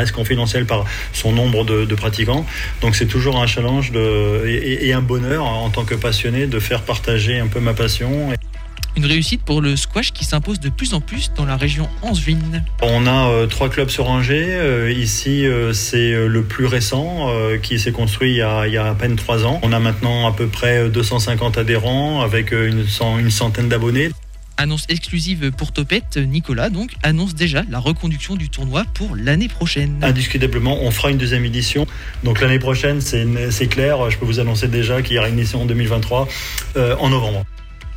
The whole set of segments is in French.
reste confidentiel par son nombre de, pratiquants. Donc c'est toujours un challenge de, et, un bonheur en tant que passionné de faire partager un peu ma passion. Une réussite pour le squash qui s'impose de plus en plus dans la région Angevine. On a euh, trois clubs sur Angers. Euh, ici, euh, c'est le plus récent qui s'est construit il y, a, il y, a, à peine trois ans. On a maintenant à peu près 250 adhérents avec une, une centaine d'abonnés. Annonce exclusive pour Topette, Nicolas donc annonce déjà la reconduction du tournoi pour l'année prochaine. Indiscutablement, on fera une deuxième édition. Donc l'année prochaine, c'est clair, je peux vous annoncer déjà qu'il y aura une édition en 2023 euh, en novembre.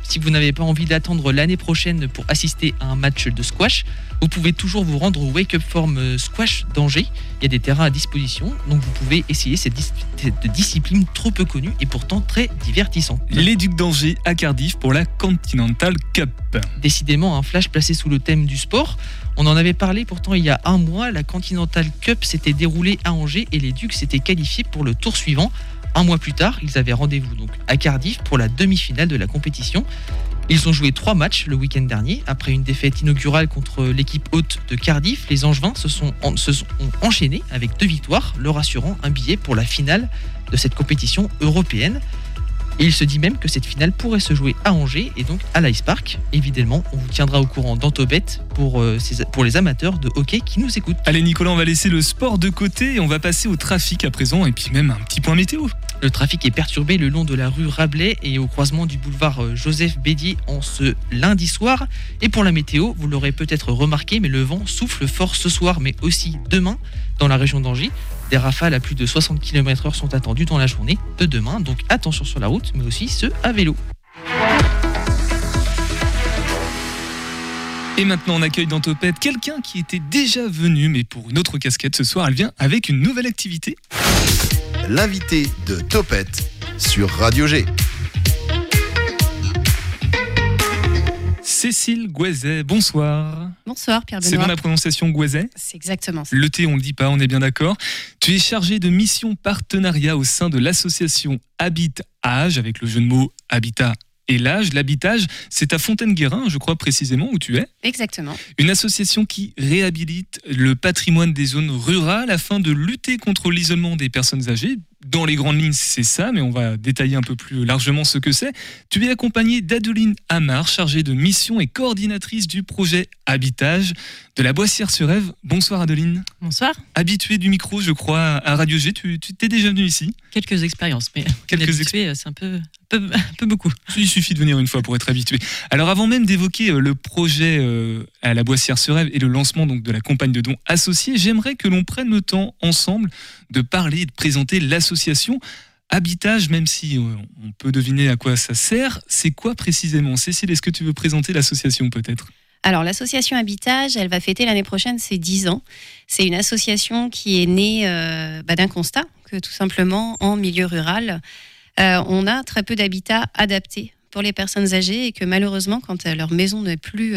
Si vous n'avez pas envie d'attendre l'année prochaine pour assister à un match de squash, vous pouvez toujours vous rendre au Wake Up Form Squash d'Angers. Il y a des terrains à disposition, donc vous pouvez essayer cette, discipline trop peu connue et pourtant très divertissante. Les Ducs d'Angers à Cardiff pour la Continental Cup. Décidément, un flash placé sous le thème du sport. On en avait parlé pourtant il y a un mois, la Continental Cup s'était déroulée à Angers et les Ducs s'étaient qualifiés pour le tour suivant. Un mois plus tard, ils avaient rendez-vous donc à Cardiff pour la demi-finale de la compétition. Ils ont joué trois matchs le week-end dernier. Après une défaite inaugurale contre l'équipe haute de Cardiff, les Angevins se sont, se sont enchaînés avec deux victoires, leur assurant un billet pour la finale de cette compétition européenne. Et il se dit même que cette finale pourrait se jouer à Angers et donc à l'Ice Park. Évidemment, on vous tiendra au courant d'Antobet pour, euh, pour les amateurs de hockey qui nous écoutent. Allez Nicolas, on va laisser le sport de côté et on va passer au trafic à présent et puis même un petit point météo. Le trafic est perturbé le long de la rue Rabelais et au croisement du boulevard euh, Joseph Bédier en ce lundi soir. Et pour la météo, vous l'aurez peut-être remarqué, mais le vent souffle fort ce soir, mais aussi demain dans la région d'Angers. Des rafales à plus de 60 km/h sont attendues dans la journée de demain, donc attention sur la route, mais aussi ceux à vélo. Et maintenant, on accueille dans Topette quelqu'un qui était déjà venu, mais pour une autre casquette ce soir, elle vient avec une nouvelle activité. L'invité de Topette sur Radio G. Cécile Gouezet, bonsoir. Bonsoir Pierre Benoît. C'est bon la prononciation Gouezet C'est exactement ça. Le T, on le dit pas, on est bien d'accord. Tu es chargé de mission partenariat au sein de l'association Habit Âge, avec le jeu de mots Habitat et l'âge, l'habitage, c'est à Fontaine-Guérin, je crois précisément où tu es. Exactement. Une association qui réhabilite le patrimoine des zones rurales afin de lutter contre l'isolement des personnes âgées, dans les grandes lignes, c'est ça, mais on va détailler un peu plus largement ce que c'est. Tu es accompagné d'Adeline Amar, chargée de mission et coordinatrice du projet Habitage de la Boissière-sur-Ève. Bonsoir Adeline. Bonsoir. Habituée du micro, je crois, à Radio G, tu t'es déjà venue ici Quelques expériences, mais quelques expériences, c'est un peu, peu, peu, beaucoup. Il suffit de venir une fois pour être habitué. Alors avant même d'évoquer euh, le projet euh, à la Boissière-sur-Ève et le lancement donc, de la campagne de dons associés, j'aimerais que l'on prenne le temps ensemble de parler et de présenter l'association. Habitage, même si euh, on peut deviner à quoi ça sert, c'est quoi précisément? Cécile, est-ce que tu veux présenter l'association peut-être? Alors l'association Habitage, elle va fêter l'année prochaine ses 10 ans. C'est une association qui est née euh, bah, d'un constat que tout simplement en milieu rural, euh, on a très peu d'habitats adaptés pour les personnes âgées et que malheureusement quand leur maison n'est plus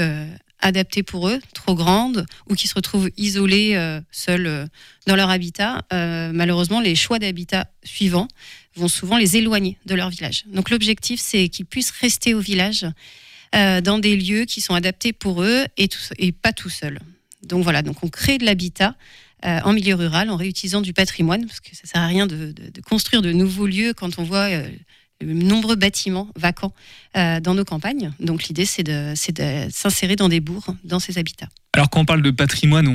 adaptées pour eux, trop grandes, ou qui se retrouvent isolés, euh, seuls euh, dans leur habitat, euh, malheureusement, les choix d'habitat suivants vont souvent les éloigner de leur village. Donc l'objectif, c'est qu'ils puissent rester au village dans des lieux qui sont adaptés pour eux et, pas tout seuls. Donc voilà, donc on crée de l'habitat en milieu rural en réutilisant du patrimoine, parce que ça sert à rien de, construire de nouveaux lieux quand on voit de nombreux bâtiments vacants euh, dans nos campagnes. Donc l'idée, c'est de, s'insérer dans des bourgs, dans ces habitats. Alors quand on parle de patrimoine,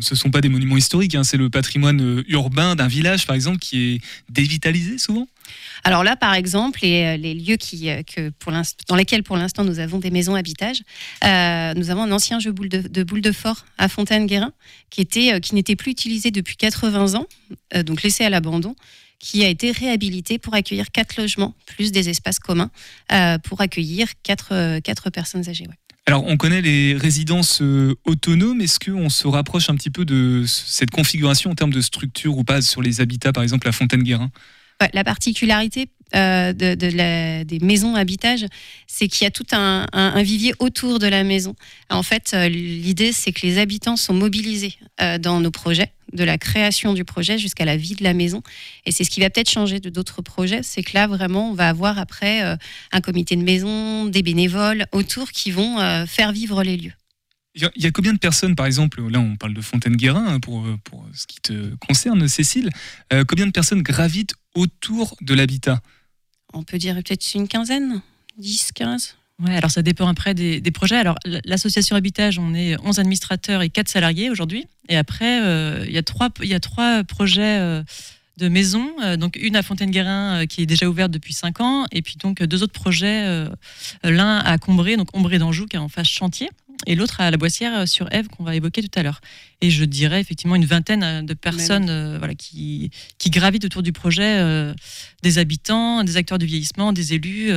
ce ne sont pas des monuments historiques, hein, c'est le patrimoine euh, urbain d'un village, par exemple, qui est dévitalisé souvent? Alors là, par exemple, les, euh, les lieux qui, pour dans lesquels pour l'instant nous avons des maisons habitage, nous avons un ancien jeu de, de boule de fort à Fontaine-Guérin qui, qui n'était plus utilisé depuis 80 ans, donc laissé à l'abandon qui a été réhabilité pour accueillir quatre logements, plus des espaces communs, euh, pour accueillir quatre, euh, personnes âgées. Alors, on connaît les résidences euh, autonomes. Est-ce qu'on se rapproche un petit peu de cette configuration en termes de structure ou pas sur les habitats, par exemple, à Fontaine-Guérin? La particularité euh, de, des maisons habitage, c'est qu'il y a tout un, vivier autour de la maison. En fait, euh, l'idée, c'est que les habitants sont mobilisés euh, dans nos projets, de la création du projet jusqu'à la vie de la maison. Et c'est ce qui va peut-être changer de d'autres projets, c'est que là, vraiment, on va avoir après un comité de maison, des bénévoles autour qui vont faire vivre les lieux. Il y a combien de personnes, par exemple, là on parle de Fontaine-Guérin hein, pour, pour ce qui te concerne, Cécile, combien de personnes gravitent autour de l'habitat? On peut dire peut-être une quinzaine, 10, 15 Ouais, alors ça dépend après des, projets. Alors l'association Habitage, on est 11 administrateurs et 4 salariés aujourd'hui. Et après, euh, il y, a trois, il y a trois projets euh, de maisons. Euh, donc une à Fontaine-Guérin qui est déjà ouverte depuis 5 ans. Et puis donc deux autres projets, l'un à Combré, donc Ombré d'Anjou qui est en phase chantier. Et l'autre à la Boissière sur Eve qu'on va évoquer tout à l'heure. Et je dirais effectivement une vingtaine de personnes voilà, qui, qui gravitent autour du projet, des habitants, des acteurs du vieillissement, des élus,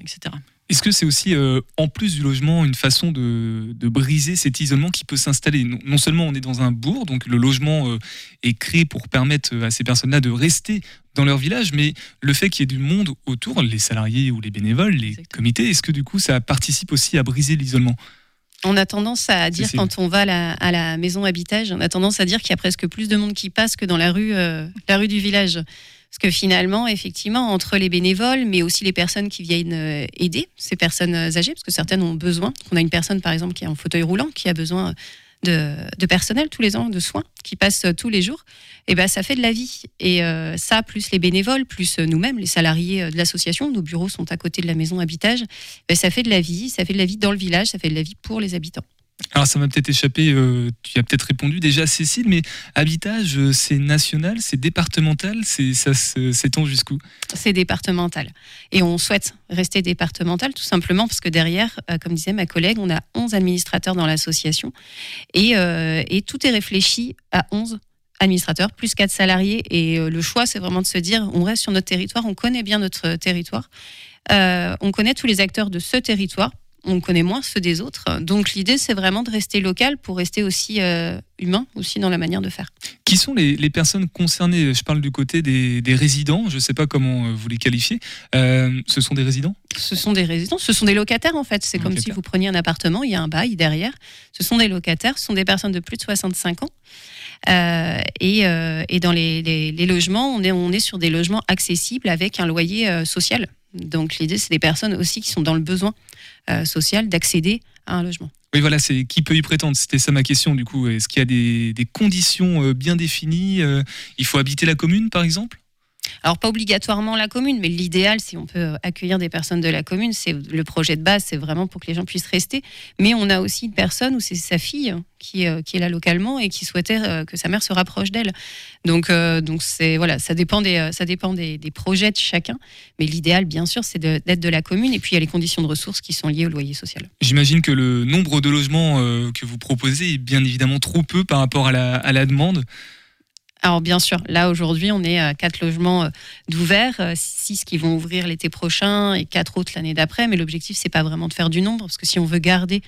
etc. Est-ce que c'est aussi, euh, en plus du logement, une façon de, briser cet isolement qui peut s'installer? Non, seulement on est dans un bourg, donc le logement euh, est créé pour permettre à ces personnes-là de rester dans leur village, mais le fait qu'il y ait du monde autour, les salariés ou les bénévoles, les comités, est-ce que du coup ça participe aussi à briser l'isolement? On a tendance à dire, quand on va à la, maison habitage, on a tendance à dire qu'il y a presque plus de monde qui passe que dans la rue, euh, la rue du village. Parce que finalement, effectivement, entre les bénévoles, mais aussi les personnes qui viennent euh, aider ces personnes âgées, parce que certaines ont besoin. On a une personne, par exemple, qui est en fauteuil roulant, qui a besoin de, personnel tous les ans, de soins, qui passe euh, tous les jours. Et ben, ça fait de la vie. Et ça, plus les bénévoles, plus nous-mêmes, les salariés de l'association, nos bureaux sont à côté de la maison habitage, ben, ça fait de la vie. Ça fait de la vie dans le village, ça fait de la vie pour les habitants. Alors ça m'a peut-être échappé, euh, tu as peut-être répondu déjà Cécile, mais Habitage, euh, c'est national, c'est départemental, c'est, ça s'étend jusqu'où? C'est départemental. Et on souhaite rester départemental tout simplement parce que derrière, euh, comme disait ma collègue, on a 11 administrateurs dans l'association et, et tout est réfléchi à 11 administrateurs, plus 4 salariés. Et le choix, c'est vraiment de se dire, on reste sur notre territoire, on connaît bien notre territoire, on connaît tous les acteurs de ce territoire on connaît moins ceux des autres. Donc l'idée, c'est vraiment de rester local pour rester aussi euh, humain, aussi dans la manière de faire. Qui sont les, personnes concernées? Je parle du côté des, résidents, je ne sais pas comment euh, vous les qualifiez. Euh, ce sont des résidents? Ce sont des résidents, ce sont des locataires en fait. C'est comme si vous preniez un appartement, il y a un bail derrière. Ce sont des locataires, ce sont des personnes de plus de 65 ans. et, dans les, logements, on est, on est sur des logements accessibles avec un loyer social. Donc l'idée, c'est des personnes aussi qui sont dans le besoin euh, social d'accéder à un logement. Oui, voilà, c'est qui peut y prétendre C'était ça ma question, du coup. Est-ce qu'il y a des, conditions euh, bien définies euh, Il faut habiter la commune, par exemple? Alors pas obligatoirement la commune, mais l'idéal, si on peut accueillir des personnes de la commune, c'est le projet de base, c'est vraiment pour que les gens puissent rester. Mais on a aussi une personne où c'est sa fille qui, euh, qui, est là localement et qui souhaitait euh, que sa mère se rapproche d'elle. Donc, euh, donc c'est voilà, ça dépend des, ça dépend des, projets de chacun. Mais l'idéal, bien sûr, c'est d'être de, la commune. Et puis il y a les conditions de ressources qui sont liées au loyer social. J'imagine que le nombre de logements que vous proposez est bien évidemment trop peu par rapport à la demande. Alors bien sûr, là aujourd'hui, on est à quatre logements euh, d'ouverts, euh, six qui vont ouvrir l'été prochain et quatre autres l'année d'après. Mais l'objectif, c'est pas vraiment de faire du nombre, parce que si on veut garder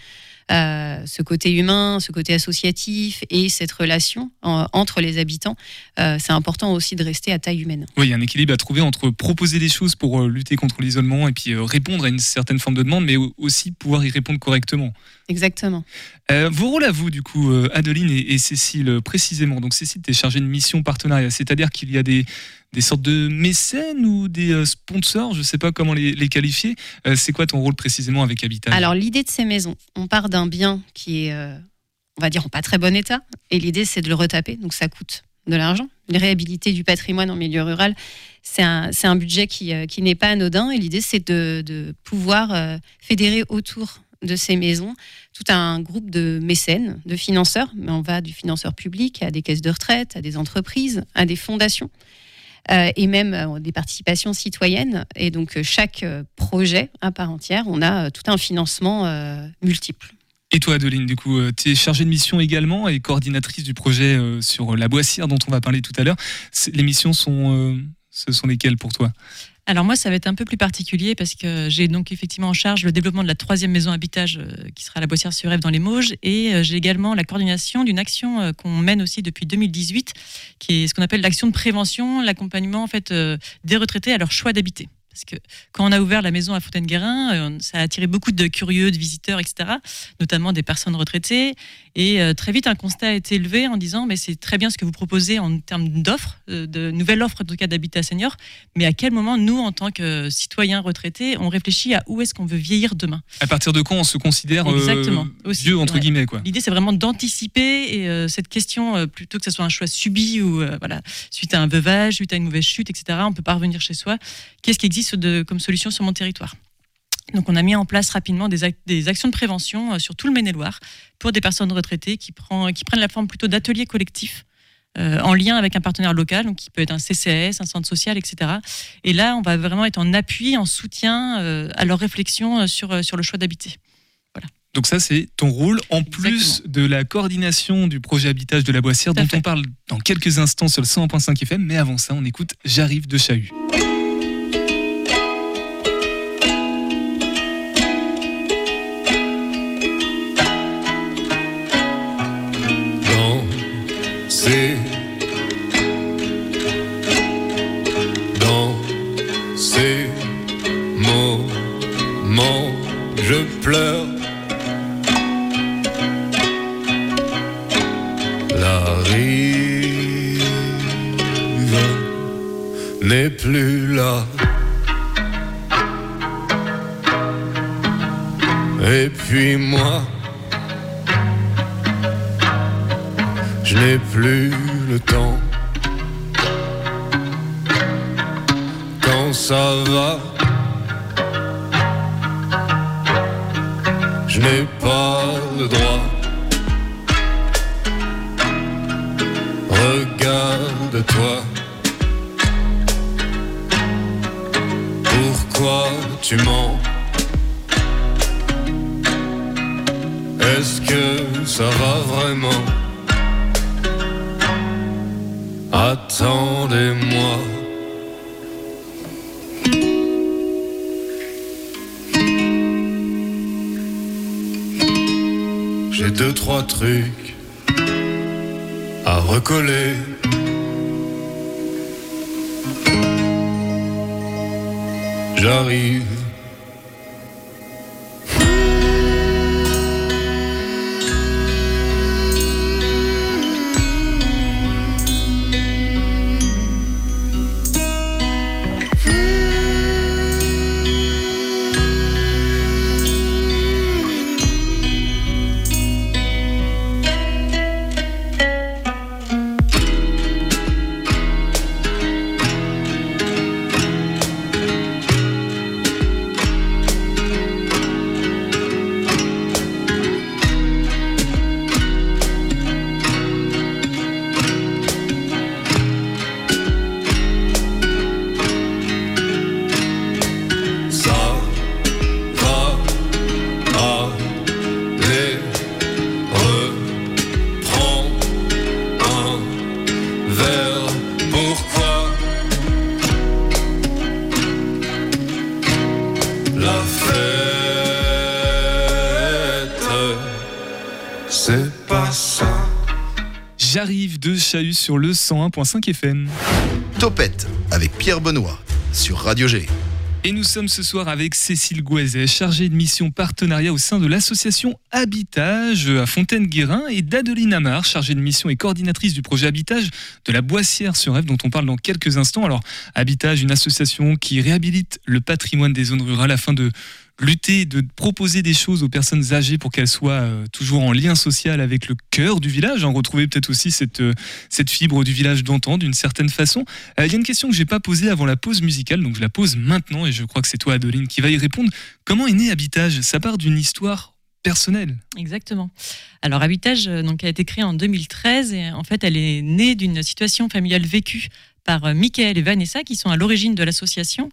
euh, ce côté humain, ce côté associatif et cette relation entre les habitants, c'est important aussi de rester à taille humaine. Oui, il y a un équilibre à trouver entre proposer des choses pour lutter contre l'isolement et puis répondre à une certaine forme de demande, mais aussi pouvoir y répondre correctement. Exactement. Euh, vos rôles à vous, du coup, euh, Adeline et, Cécile, euh, précisément. Donc, Cécile, tu es chargée de mission partenariat, c'est-à-dire qu'il y a des, des sortes de mécènes ou des sponsors, je ne sais pas comment les, qualifier. c'est quoi ton rôle précisément avec Habitat? Alors, l'idée de ces maisons, on part d'un bien qui est, on va dire, en pas très bon état, et l'idée, c'est de le retaper, donc ça coûte de l'argent. La réhabilité du patrimoine en milieu rural, c'est un, budget qui, n'est pas anodin, et l'idée, c'est de, pouvoir fédérer autour de ces maisons tout un groupe de mécènes, de financeurs, mais on va du financeur public à des caisses de retraite, à des entreprises, à des fondations. Euh, et même euh, des participations citoyennes. Et donc, euh, chaque projet à part entière, on a tout un financement multiple. Et toi, Adeline, du coup, tu es chargée de mission également et coordinatrice du projet sur la Boissière dont on va parler tout à l'heure. Les missions sont, ce sont lesquelles pour toi? Alors moi, ça va être un peu plus particulier parce que j'ai donc effectivement en charge le développement de la troisième maison habitage euh, qui sera à la Boissière-sur-Ève dans les Mauges et euh, j'ai également la coordination d'une action euh, qu'on mène aussi depuis 2018 qui est ce qu'on appelle l'action de prévention, l'accompagnement des retraités à leur choix d'habiter. Parce que quand on a ouvert la maison à Fontaine-Guérin, euh, ça a attiré beaucoup de curieux, de visiteurs, etc., notamment des personnes retraitées. Et euh, très vite, un constat a été élevé en disant mais c'est très bien ce que vous proposez en termes d'offres, euh, de nouvelles offres en tout cas d'habitat senior, mais à quel moment nous, en tant que citoyens retraités, on réfléchit à où est-ce qu'on veut vieillir demain? À partir de quand on se considère euh, Exactement, aussi, vieux entre ouais. guillemets quoi? L'idée, c'est vraiment d'anticiper et euh, cette question, euh, plutôt que ce soit un choix subi ou euh, voilà, suite à un veuvage, suite à une mauvaise chute, etc., on peut pas revenir chez soi. Qu'est-ce qui existe de, comme solution sur mon territoire donc, on a mis en place rapidement des, ac- des actions de prévention euh, sur tout le Maine-et-Loire pour des personnes retraitées qui, prend- qui prennent la forme plutôt d'ateliers collectifs euh, en lien avec un partenaire local, donc qui peut être un CCAS, un centre social, etc. Et là, on va vraiment être en appui, en soutien euh, à leur réflexion sur, sur le choix d'habiter. Donc ça, c'est ton rôle, en plus de la coordination du projet habitage de la Boissière, Tout dont fait. on parle dans quelques instants sur le 101.5 FM. Mais avant ça, on écoute J'arrive de Chahut. Ces dans ces moments je pleure. La rive n'est plus là. Et puis moi Je n'ai plus le temps. Quand ça va, je n'ai pas le droit. Regarde-toi. Pourquoi tu mens? Est-ce que ça va vraiment? Attendez-moi. J'ai deux, trois trucs à recoller. J'arrive. Chahut sur le 101.5 FM. Topette avec Pierre Benoît sur Radio G. Et nous sommes ce soir avec Cécile Gouazet, chargée de mission partenariat au sein de l'association Habitage à Fontaine-Guérin, et d'Adeline Amar, chargée de mission et coordinatrice du projet Habitage de la Boissière sur Rêve, dont on parle dans quelques instants. Alors, Habitage, une association qui réhabilite le patrimoine des zones rurales afin de lutter, de proposer des choses aux personnes âgées pour qu'elles soient euh, toujours en lien social avec le cœur du village, hein, retrouver peut-être aussi cette, euh, cette fibre du village d'antan d'une certaine façon. Euh, Il y a une question que j'ai pas posée avant la pause musicale, donc je la pose maintenant et je crois que c'est toi, Adeline, qui va y répondre. Comment est né Habitage? Ça part d'une histoire personnelle. Exactement. Alors Habitage donc, a été créée en 2013 et en fait elle est née d'une situation familiale vécue par Michael et Vanessa qui sont à l'origine de l'association.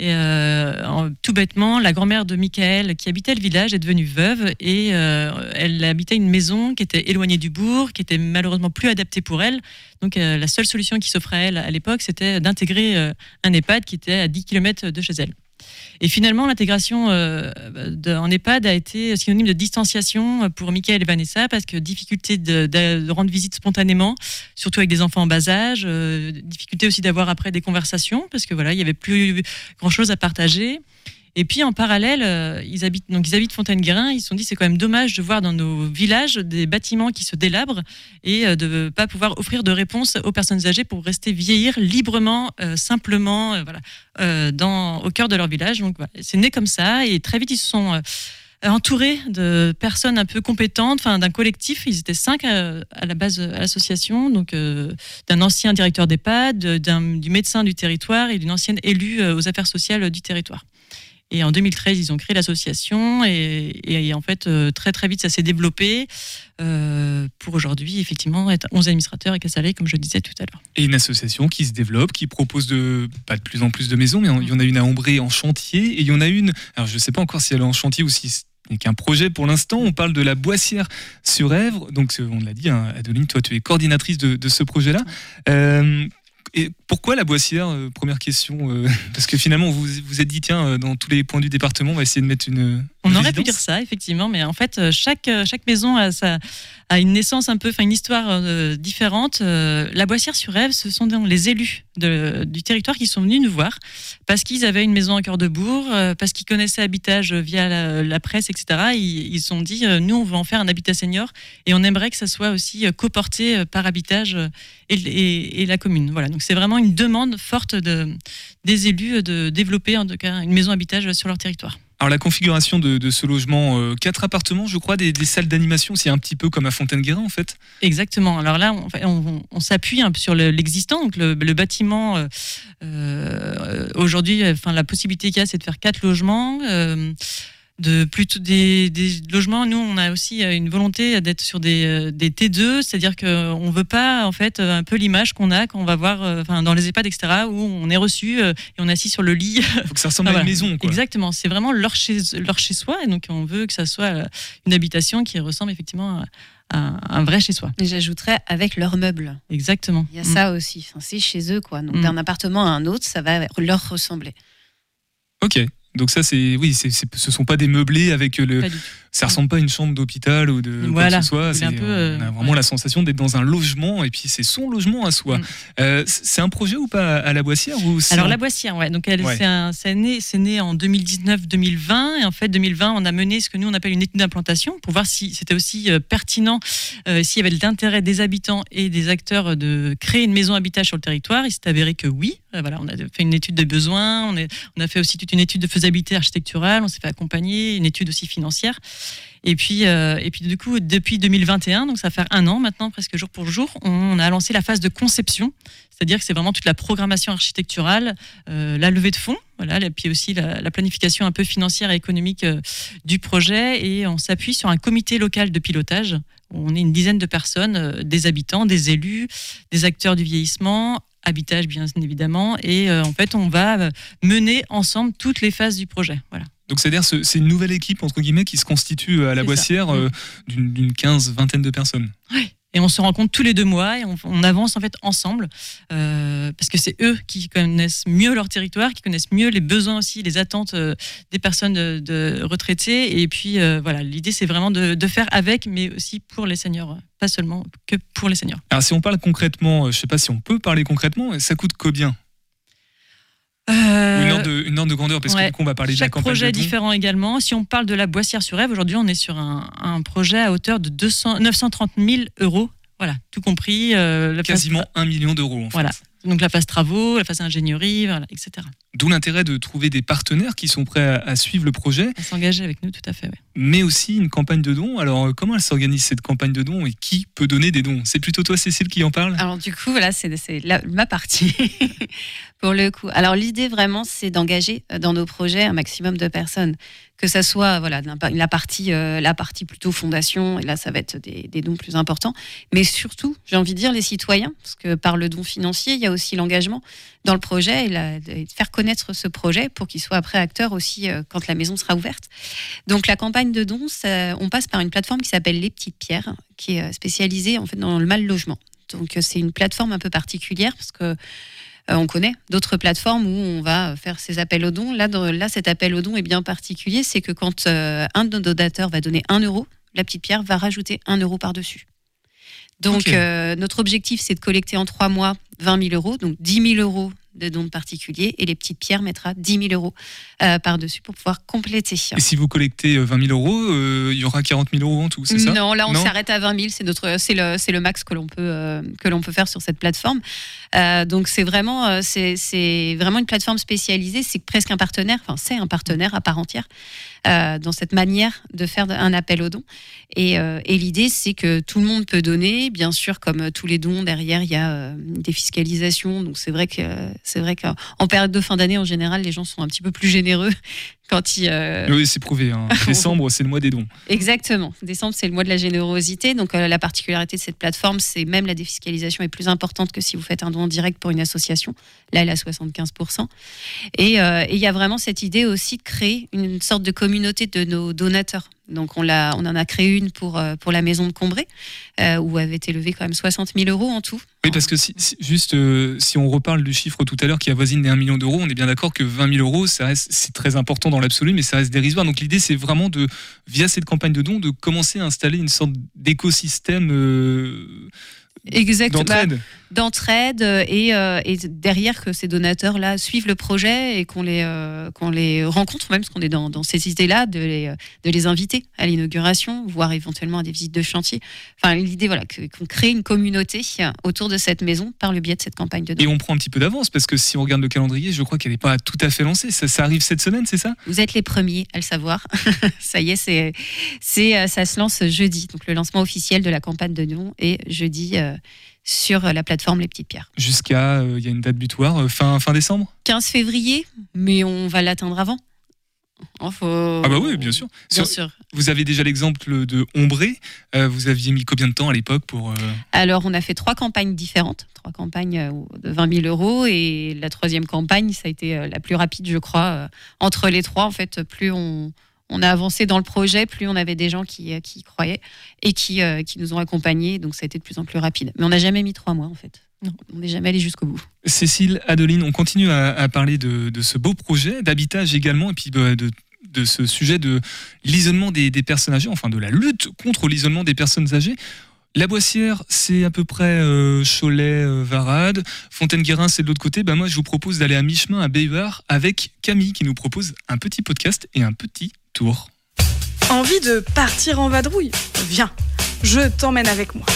Et euh, tout bêtement, la grand-mère de Michael qui habitait le village est devenue veuve et euh, elle habitait une maison qui était éloignée du bourg, qui était malheureusement plus adaptée pour elle. Donc euh, la seule solution qui s'offrait à elle à l'époque, c'était d'intégrer un EHPAD qui était à 10 km de chez elle. Et finalement, l'intégration euh, en EHPAD a été synonyme de distanciation pour Michael et Vanessa parce que difficulté de, rendre visite spontanément, surtout avec des enfants en bas âge, euh, difficulté aussi d'avoir après des conversations parce que voilà, il y avait plus grand chose à partager. Et puis en parallèle, euh, ils habitent donc ils habitent Fontaine-Guérin. Ils se sont dit c'est quand même dommage de voir dans nos villages des bâtiments qui se délabrent et euh, de pas pouvoir offrir de réponses aux personnes âgées pour rester vieillir librement, euh, simplement, voilà, dans au cœur de leur village. Donc c'est né comme ça et très vite ils se sont entourés de personnes un peu compétentes, enfin d'un collectif. Ils étaient cinq à la base à l'association, donc d'un ancien directeur d'EHPAD, du médecin du territoire et d'une ancienne élue aux affaires sociales du territoire. Et en 2013, ils ont créé l'association et, en fait, euh, très très vite, ça s'est développé euh, pour aujourd'hui, effectivement, être 11 administrateurs et salariés, comme je disais tout à l'heure. Et une association qui se développe, qui propose de, pas de plus en plus de maisons, mais il y en a une à Ombré en chantier, et il y en a une, alors je ne sais pas encore si elle est en chantier ou si ce n'est qu'un projet pour l'instant, on parle de la Boissière sur Èvre, donc on l'a dit, hein, Adeline, toi tu es coordinatrice de, de ce projet-là. Euh, et pourquoi la Boissière euh, Première question, euh, parce que finalement vous vous êtes dit, tiens, euh, dans tous les points du département, on va essayer de mettre une... On aurait pu dire ça, effectivement, mais en fait, chaque, chaque maison a, sa, a une naissance un peu, enfin une histoire euh, différente. La Boissière-sur-Ève, ce sont donc les élus de- du territoire qui sont venus nous voir parce qu'ils avaient une maison à cœur de bourg, euh, parce qu'ils connaissaient Habitage via la, la presse, etc. Ils sont dit, euh, nous, on veut en faire un habitat senior et on aimerait que ça soit aussi euh, coporté euh, par Habitage euh, et, la commune. Voilà, donc c'est vraiment une demande forte de, des élus de développer en tout cas une maison habitage sur leur territoire. Alors la configuration de, ce logement, euh, quatre appartements, je crois, des, salles d'animation, c'est un petit peu comme à Fontaine-Guérin en fait. Exactement. Alors là, on, on- on s'appuie un peu sur le- l'existant. Donc le, bâtiment, euh, euh, aujourd'hui, enfin la possibilité qu'il y a, c'est de faire quatre logements. De plutôt des, des logements. Nous, on a aussi euh, une volonté d'être sur des, euh, des T2, c'est-à-dire qu'on veut pas en fait euh, un peu l'image qu'on a quand on va voir, enfin dans les EHPAD, etc., où on est reçu et on est assis sur le lit faut que ça ressemble à une voilà. maison. Quoi. Exactement, c'est vraiment leur chez, leur chez soi, et donc on veut que ça soit une habitation qui ressemble effectivement à, un vrai chez soi. Et j'ajouterais avec leurs meubles. Exactement. Il y a Mm. ça aussi. Enfin, c'est chez eux, quoi. Donc, Mm. d'un appartement à un autre, ça va leur ressembler. Ok. Donc ça, c'est oui, ce sont pas des meublés avec le. Ça ressemble pas à une chambre d'hôpital ou de quoi Voilà. que ce soit. C'est peu, euh, on a vraiment ouais. la sensation d'être dans un logement et puis c'est son logement à soi. Mm. Euh, c'est un projet ou pas à la Boissière ou Alors la Boissière, ouais. Donc elle, Ouais. c'est, un- c'est né, c'est né en 2019-2020 et en fait 2020 on a mené ce que nous on appelle une étude d'implantation pour voir si c'était aussi euh, pertinent, euh, s'il y avait de l'intérêt des habitants et des acteurs de créer une maison habitat sur le territoire. Il s'est avéré que oui. Euh, voilà, on a fait une étude de besoins, on, est- on a fait aussi toute une étude de faisabilité architecturale, on s'est fait accompagner, une étude aussi financière. Et puis, euh, et puis du coup, depuis 2021, donc ça va faire un an maintenant, presque jour pour jour, on a lancé la phase de conception. C'est-à-dire que c'est vraiment toute la programmation architecturale, euh, la levée de fonds, voilà, et puis aussi la, la planification un peu financière et économique euh, du projet. Et on s'appuie sur un comité local de pilotage. On est une dizaine de personnes, des habitants, des élus, des acteurs du vieillissement, habitage bien évidemment. Et en fait, on va mener ensemble toutes les phases du projet. Voilà. Donc c'est-à-dire ce- c'est une nouvelle équipe entre guillemets qui se constitue à la Boissière ça. Mm. euh, d'une, quinze, vingtaine de personnes. Et on se rencontre tous les deux mois et on, on avance en fait ensemble euh, parce que c'est eux qui connaissent mieux leur territoire, qui connaissent mieux les besoins aussi, les attentes euh, des personnes de, de retraitées. Et puis euh, voilà, l'idée c'est vraiment de, de faire avec, mais aussi pour les seniors, pas seulement que pour les seniors. Alors si on parle concrètement, euh, je sais pas si on peut parler concrètement, ça coûte combien Ou une, ordre de, une ordre de grandeur parce que ouais. du coup on va parler de la Chaque campagne projet différent également. Si on parle de la Boissière-sur-Ève, aujourd'hui on est sur un, un projet à hauteur de 200, 930 000 euros. Voilà, tout compris. euh, la phase- Quasiment un million d'euros en Voilà. fait. Donc la phase travaux, la phase ingénierie, voilà, etc. D'où l'intérêt de trouver des partenaires qui sont prêts à, à suivre le projet, À s'engager avec nous, tout à fait. ouais. mais aussi une campagne de dons. Alors euh, comment elle s'organise cette campagne de dons et qui peut donner des dons? C'est plutôt toi Cécile qui en parle? Alors du coup, voilà, c'est ma partie pour le coup. Alors l'idée vraiment, c'est d'engager euh, dans nos projets un maximum de personnes, que ça soit voilà la partie euh, la partie plutôt fondation et là ça va être des, dons plus importants, mais surtout j'ai envie de dire les citoyens parce que par le don financier, il y a aussi l'engagement dans le projet et, la- faire connaître ce projet pour qu'il soit après acteur aussi euh, quand la maison sera ouverte. Donc la campagne de dons, on passe par une plateforme qui s'appelle Les Petites Pierres, qui est spécialisée en fait dans le mal logement. Donc c'est une plateforme un peu particulière parce que on connaît d'autres plateformes où on va faire ces appels aux dons. Là, dans- là cet appel aux dons est bien particulier, c'est que quand euh, un de nos donateurs va donner 1 euro, la petite pierre va rajouter 1 euro par-dessus. Donc, euh, notre objectif, c'est de collecter en trois mois 20 000 euros, donc 10 000 euros de dons de particuliers, et les petites pierres mettra 10 000 euros euh, par-dessus pour pouvoir compléter. Et si vous collectez euh, 20 000 euros, euh, il y aura 40 000 euros en tout, c'est ça? Non, là on s'arrête à 20 000, c'est notre, c'est le, c'est le max que l'on peut euh, que l'on peut faire sur cette plateforme. Euh, donc c'est vraiment, euh, c'est, c'est vraiment une plateforme spécialisée, c'est presque un partenaire, enfin c'est un partenaire à part entière euh, dans cette manière de faire un appel aux dons. Et, euh, et l'idée c'est que tout le monde peut donner, bien sûr comme euh, tous les dons derrière il y a euh, une défiscalisation, donc c'est vrai que c'est vrai qu'en période de fin d'année en général les gens sont un petit peu plus généreux quand ils euh, Oui, c'est prouvé. hein. Décembre, c'est le mois des dons. Exactement. Décembre, c'est le mois de la générosité. Donc, euh, la particularité de cette plateforme, c'est même la défiscalisation est plus importante que si vous faites un don direct pour une association. Là, elle est à 75%. Et euh, et il y a vraiment cette idée aussi de créer une sorte de communauté de nos donateurs. Donc, on, l'a, on en a créé une pour, euh, pour la maison de Combray, euh, où avait été levé quand même 60 000 euros en tout. Oui, parce que si, si- juste, euh, si on reparle du chiffre tout à l'heure qui avoisine les 1 million d'euros, on est bien d'accord que 20 000 euros, ça reste, c'est très important dans l'absolu, mais ça reste dérisoire. Donc l'idée, c'est vraiment de, via cette campagne de dons, de commencer à installer une sorte d'écosystème euh, Exactement. D'entraide euh, et, et derrière que ces donateurs-là suivent le projet et qu'on les, euh, qu'on les rencontre, même parce qu'on est dans, dans ces idées-là, de les, de les inviter à l'inauguration, voire éventuellement à des visites de chantier. Enfin, l'idée, voilà, qu'on crée une communauté autour de cette maison par le biais de cette campagne de Et dons. on prend un petit peu d'avance, parce que si on regarde le calendrier, je crois qu'elle n'est pas tout à fait lancée. Ça, ça arrive cette semaine, c'est ça? Vous êtes les premiers à le savoir. ça y est, c'est, c'est, euh, ça se lance jeudi. Donc, le lancement officiel de la campagne de dons est jeudi euh, sur la plateforme Les Petites Pierres. Jusqu'à, euh, il y a une date butoir, euh, fin, fin décembre 15 février, mais on va l'atteindre avant. Oh, faut- Ah bah oui, bien sûr. Bien Sur- sûr. Vous avez déjà l'exemple de Ombré. Euh, vous aviez mis combien de temps à l'époque pour... euh, Alors, on a fait trois campagnes différentes, trois campagnes euh, de 20 000 euros, et la troisième campagne, ça a été euh, la plus rapide, je crois. euh, Entre les trois, en fait, plus on, on a avancé dans le projet, plus on avait des gens qui, euh, qui y croyaient et qui, euh, qui nous ont accompagnés, donc ça a été de plus en plus rapide. Mais on n'a jamais mis trois mois, en fait. Non. On n'est jamais allé jusqu'au bout. Cécile, Adeline, on continue à, à parler de, de ce beau projet, d'habitage également, et puis de, de ce sujet de l'isolement des, des personnes âgées, enfin de la lutte contre l'isolement des personnes âgées. La Boissière, c'est à peu près euh, Cholet, euh. Fontaine-Guérin, c'est de l'autre côté. Bah, moi, je vous propose d'aller à mi-chemin à Béhuard avec Camille qui nous propose un petit podcast et un petit Envie de partir en vadrouille Viens, je t'emmène avec moi.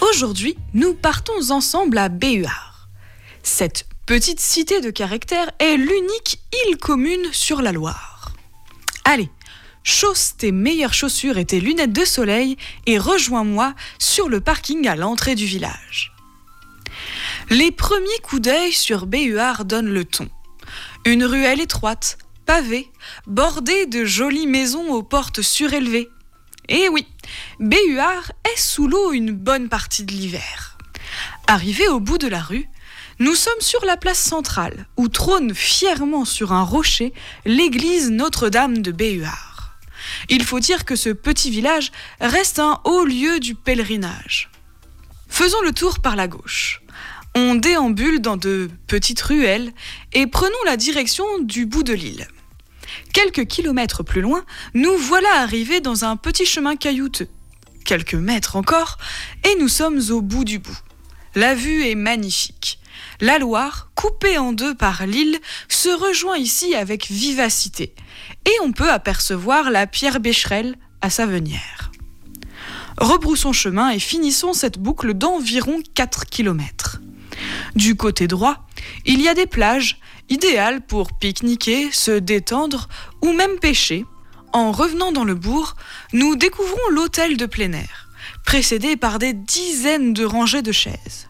Aujourd'hui, nous partons ensemble à Béhuard. Cette petite cité de caractère est l'unique île commune sur la Loire. Allez, chausse tes meilleures chaussures et tes lunettes de soleil et rejoins-moi sur le parking à l'entrée du village. Les premiers coups d'œil sur Béhuard donnent le ton. Une ruelle étroite, pavée, bordée de jolies maisons aux portes surélevées. Et oui, Béhuard est sous l'eau une bonne partie de l'hiver. Arrivé au bout de la rue, nous sommes sur la place centrale, où trône fièrement sur un rocher l'église Notre-Dame de Béhuard. Il faut dire que ce petit village reste un haut lieu du pèlerinage. Faisons le tour par la gauche. On déambule dans de petites ruelles et prenons la direction du bout de l'île. Quelques kilomètres plus loin, nous voilà arrivés dans un petit chemin caillouteux. Quelques mètres encore, et nous sommes au bout du bout. La vue est magnifique. La Loire, coupée en deux par l'île, se rejoint ici avec vivacité, et on peut apercevoir la pierre Bécherel à sa venière. Rebroussons chemin et finissons cette boucle d'environ 4 kilomètres. Du côté droit, il y a des plages, idéales pour pique-niquer, se détendre ou même pêcher. En revenant dans le bourg, nous découvrons l'hôtel de plein air, précédé par des dizaines de rangées de chaises.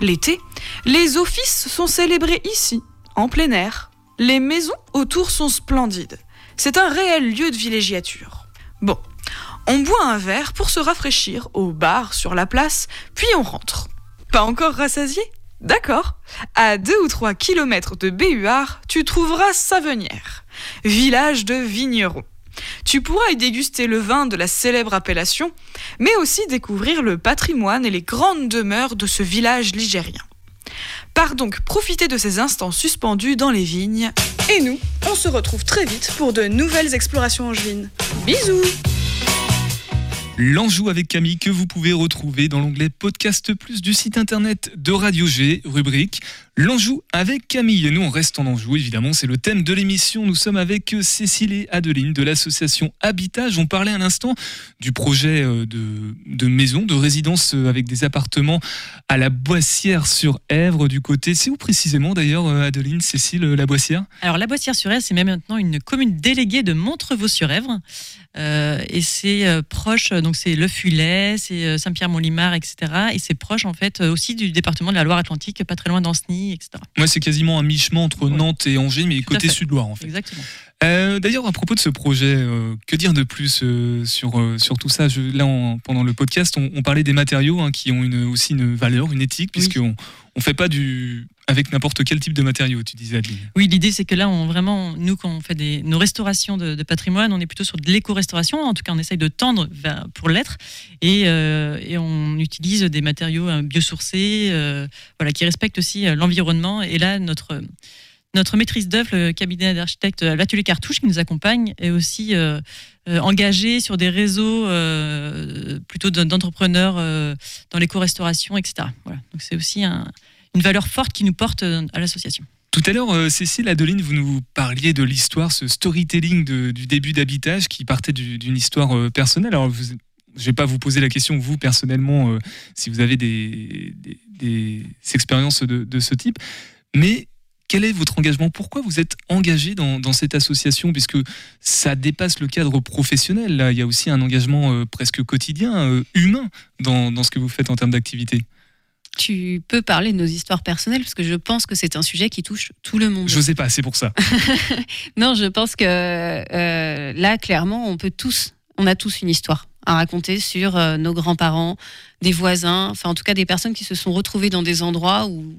L'été, les offices sont célébrés ici, en plein air. Les maisons autour sont splendides. C'est un réel lieu de villégiature. Bon, on boit un verre pour se rafraîchir au bar sur la place, puis on rentre. Pas encore rassasié D'accord. À deux ou trois kilomètres de Béhuard, tu trouveras Savenière, village de vignerons. Tu pourras y déguster le vin de la célèbre appellation, mais aussi découvrir le patrimoine et les grandes demeures de ce village ligérien. Pars donc profiter de ces instants suspendus dans les vignes. Et nous, on se retrouve très vite pour de nouvelles explorations angevines. Bisous L'Anjou avec Camille que vous pouvez retrouver dans l'onglet Podcast Plus du site internet de Radio G, rubrique L'Anjou avec Camille. Nous, on reste en Anjou, évidemment, c'est le thème de l'émission. Nous sommes avec Cécile et Adeline de l'association Habitage. On parlait à l'instant du projet euh, de, de maison, de résidence euh, avec des appartements à la Boissière sur Èvre du côté. C'est où précisément d'ailleurs, euh, Adeline, Cécile, la Boissière? Alors la Boissière sur Èvre, c'est même maintenant une commune déléguée de Montrevaux-sur-Èvre. Et c'est proche, donc c'est Le Fulet, c'est Saint-Pierre-Mont-Limard, etc. Et c'est proche en fait aussi du département de la Loire-Atlantique, pas très loin d'Anceny, etc. Moi, c'est quasiment un mi-chemin entre Ouais. Nantes et Angers, mais Tout côté. Sud-Loire en fait. Exactement. Euh, D'ailleurs, à propos de ce projet, euh, que dire de plus euh, sur, sur tout ça? Je- Là, en- pendant le podcast, on, on parlait des matériaux hein, qui ont une, aussi une valeur, une éthique, Oui. puisqu'on on fait pas du avec n'importe quel type de matériaux, tu disais Adeline. Oui, l'idée c'est que là, on vraiment, nous, quand on fait des, nos restaurations de, de patrimoine, on est plutôt sur de l'éco-restauration. En tout cas, on essaye de tendre vers- pour l'être, et, euh, et on utilise des matériaux euh, biosourcés, euh, voilà, qui respectent aussi l'environnement. Et là, notre notre maîtrise d'œuvre, le cabinet d'architecte l'atelier Cartouche qui nous accompagne, est aussi euh, euh, engagé sur des réseaux euh, plutôt d'en- d'entrepreneurs dans l'éco-restauration, etc. Voilà. Donc c'est aussi un- une valeur forte qui nous porte à l'association. Tout à l'heure, Cécile Adeline, vous nous parliez de l'histoire, ce storytelling du début d'habitage qui partait du- d'une histoire personnelle. Alors, vous- je ne vais pas vous poser la question, vous, personnellement, si vous avez des expériences de, de ce type, mais quel est votre engagement? Pourquoi vous êtes engagé dans, dans cette association? Puisque ça dépasse le cadre professionnel. Là, il y a aussi un engagement euh, presque quotidien, euh, humain, dans, dans ce que vous faites en termes d'activité. Tu peux parler de nos histoires personnelles parce que je pense que c'est un sujet qui touche tout le monde. Je sais pas, c'est pour ça. Non, je pense que euh, là, clairement, on peut tous, on a tous une histoire à raconter sur euh, nos grands-parents, des voisins, enfin en tout cas des personnes qui se sont retrouvées dans des endroits où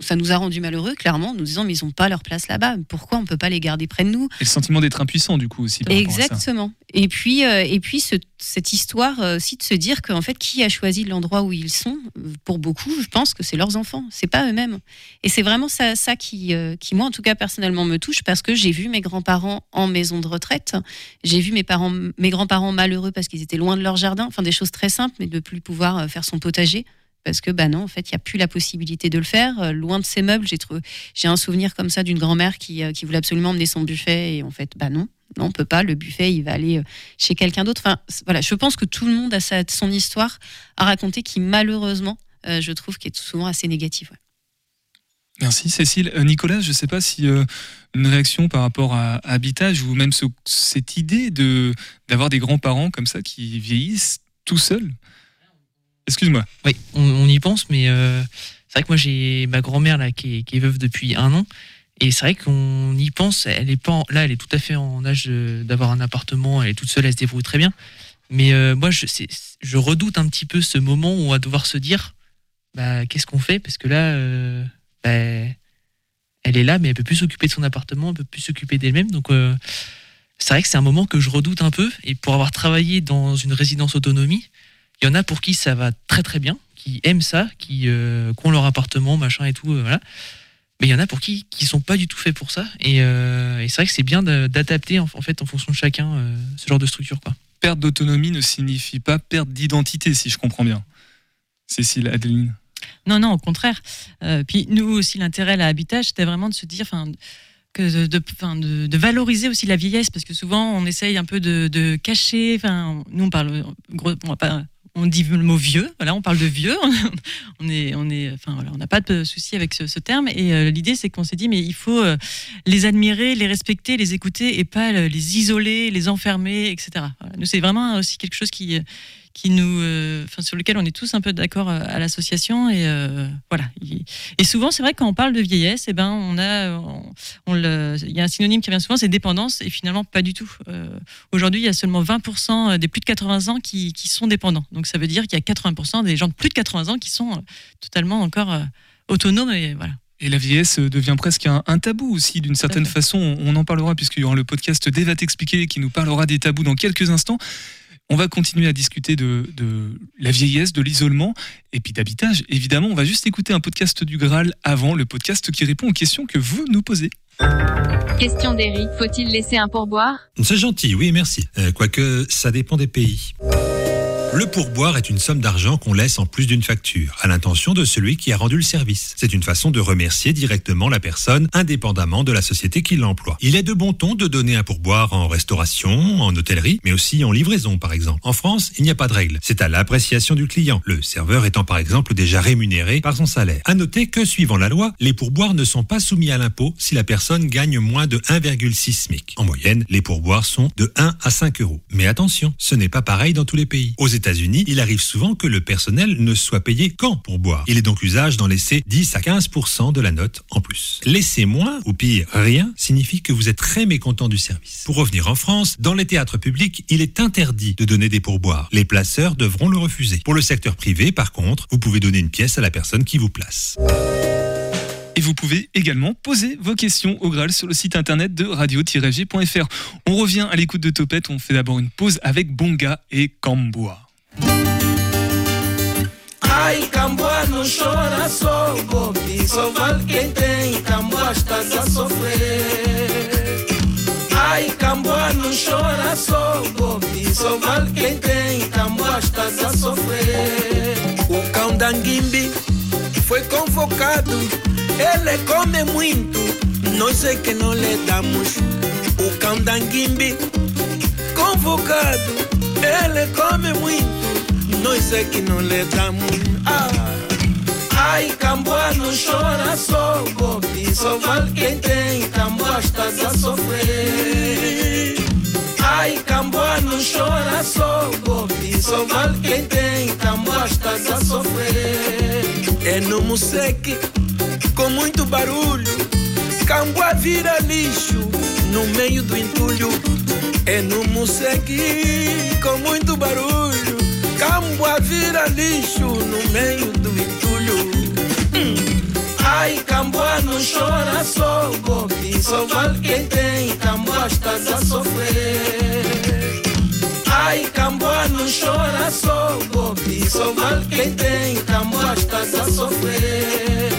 ça nous a rendu malheureux, clairement, en nous disant mais ils n'ont pas leur place là-bas, pourquoi on peut pas les garder près de nous? Et le sentiment d'être impuissant, du coup, aussi. par rapport à ça. Exactement. Et puis, euh, et puis ce- cette histoire euh, aussi de se dire qu'en fait, qui a choisi l'endroit où ils sont? Pour beaucoup, je pense que c'est leurs enfants, c'est pas eux-mêmes. Et c'est vraiment ça, ça qui, euh, qui, moi, en tout cas, personnellement, me touche parce que j'ai vu mes grands-parents en maison de retraite. J'ai vu mes parents, mes grands-parents malheureux parce qu'ils étaient loin de leur jardin. Enfin, des choses très simples, mais de plus pouvoir faire son potager. Parce que, bah non, en fait, il n'y a plus la possibilité de le faire. Euh, loin de ses meubles, j'ai un souvenir comme ça d'une grand-mère qui, euh, qui voulait absolument emmener son buffet et en fait, bah non, non, on peut pas. Le buffet, il va aller euh, chez quelqu'un d'autre. Enfin, voilà, je pense que tout le monde a sa, son histoire à raconter qui, malheureusement, je trouve qu'est souvent assez négative. Merci Cécile. Nicolas, je ne sais pas si une réaction par rapport à, à Habitage ou même ce- cette idée de d'avoir des grands-parents comme ça qui vieillissent tout seuls. Excuse-moi. Oui, on, y pense, mais euh, c'est vrai que moi j'ai ma grand-mère là qui est, est veuve depuis un an. Et c'est vrai qu'on y pense, elle est pas en- là, elle est tout à fait en âge d'avoir un appartement, elle est toute seule, elle se débrouille très bien. Mais euh, moi, je, je redoute un petit peu ce moment où on va devoir se dire, bah, qu'est-ce qu'on fait? Parce que là, euh, bah, elle est là, mais elle peut plus s'occuper de son appartement, elle peut plus s'occuper d'elle-même. Donc, c'est vrai que c'est un moment que je redoute un peu. Et pour avoir travaillé dans une résidence autonomie, il y en a pour qui ça va très très bien, qui aiment ça, qui, euh, qui ont leur appartement, machin et tout, euh, voilà. Mais il y en a pour qui qui sont pas du tout faits pour ça. Et, euh, et c'est vrai que c'est bien d'adapter en, en fait en fonction de chacun euh, ce genre de structure, quoi. Perte d'autonomie ne signifie pas perte d'identité, si je comprends bien. Cécile, Adeline. Non, non, au contraire. Euh, puis nous aussi, l'intérêt à l'habitage, c'était vraiment de se dire, enfin, que de, de, enfin, de- de valoriser aussi la vieillesse, parce que souvent on essaye un peu de, de cacher. Enfin, nous on parle, gros, on, va pas- on dit le mot vieux. Voilà, on parle de vieux. on est, on est, enfin voilà, n'a pas de souci avec ce, terme. Et euh, l'idée, c'est qu'on s'est dit, mais il faut euh, les admirer, les respecter, les écouter, et pas le- les isoler, les enfermer, etc. Nous, c'est vraiment aussi quelque chose qui qui nous, euh, enfin, sur lequel on est tous un peu d'accord euh, à l'association et euh, voilà. Il- Et souvent, c'est vrai que quand on parle de vieillesse, eh ben, on a, on, on le, il y a un synonyme qui revient souvent, c'est dépendance, et finalement pas du tout. Euh, Aujourd'hui, il y a seulement 20% des plus de 80 ans qui, qui sont dépendants. Donc ça veut dire qu'il y a 80% des gens de plus de 80 ans qui sont totalement encore autonomes et voilà. Et la vieillesse devient presque un, un tabou aussi, d'une certaine façon. On en parlera puisqu'il y aura le podcast Deva t'expliquer qui nous parlera des tabous dans quelques instants. On va continuer à discuter de, de la vieillesse, de l'isolement et puis d'habitage. Évidemment, on va juste écouter un podcast du Graal avant le podcast qui répond aux questions que vous nous posez. Question d'Eric, faut-il laisser un pourboire? C'est gentil, oui, merci. Euh, quoique, ça dépend des pays. Le pourboire est une somme d'argent qu'on laisse en plus d'une facture, à l'intention de celui qui a rendu le service. C'est une façon de remercier directement la personne, indépendamment de la société qui l'emploie. Il est de bon ton de donner un pourboire en restauration, en hôtellerie, mais aussi en livraison, par exemple. En France, il n'y a pas de règle. C'est à l'appréciation du client, le serveur étant par exemple déjà rémunéré par son salaire. À noter que, suivant la loi, les pourboires ne sont pas soumis à l'impôt si la personne gagne moins de 1,6 SMIC. En moyenne, les pourboires sont de 1 à 5 euros. Mais attention, ce n'est pas pareil dans tous les pays. États-Unis, il arrive souvent que le personnel ne soit payé qu'en pour boire. Il est donc usage d'en laisser 10 à 15% de la note en plus. Laisser moins, ou pire, rien, signifie que vous êtes très mécontent du service. Pour revenir en France, dans les théâtres publics, il est interdit de donner des pourboires. Les placeurs devront le refuser. Pour le secteur privé, par contre, vous pouvez donner une pièce à la personne qui vous place. Et vous pouvez également poser vos questions au Graal sur le site internet de radio-g.fr. On revient à l'écoute de Topette, on fait d'abord une pause avec Bonga et Kamboa. Ai, Camboa não chora só, Bobi. Só vale quem tem, Camboa estás a sofrer. Ai, Camboa não chora só, Bobi. Só vale quem tem, Camboa estás a sofrer. O cão da Nguimbi foi convocado, ele come muito, nós é que não lhe damos. O cão da Nguimbi convocado, ele come muito, nós é que não lhe damos. Ah. Ai, Camboa não chora só, Bobi, só vale quem tem, Camboa estás a sofrer. Ai, Camboa não chora só, Bobi, só vale quem tem, Camboa estás a sofrer. É no Museque, com muito barulho, Camboa vira lixo no meio do entulho. É no Museque, com muito barulho, Camboa vira lixo no meio do entulho. Hum. Ai, Camboa não chora só, Bobi, só vale quem tem, Camboa estás a sofrer. Ai, Camboa não chora só, Bobi, só vale quem tem, Camboa estás a sofrer.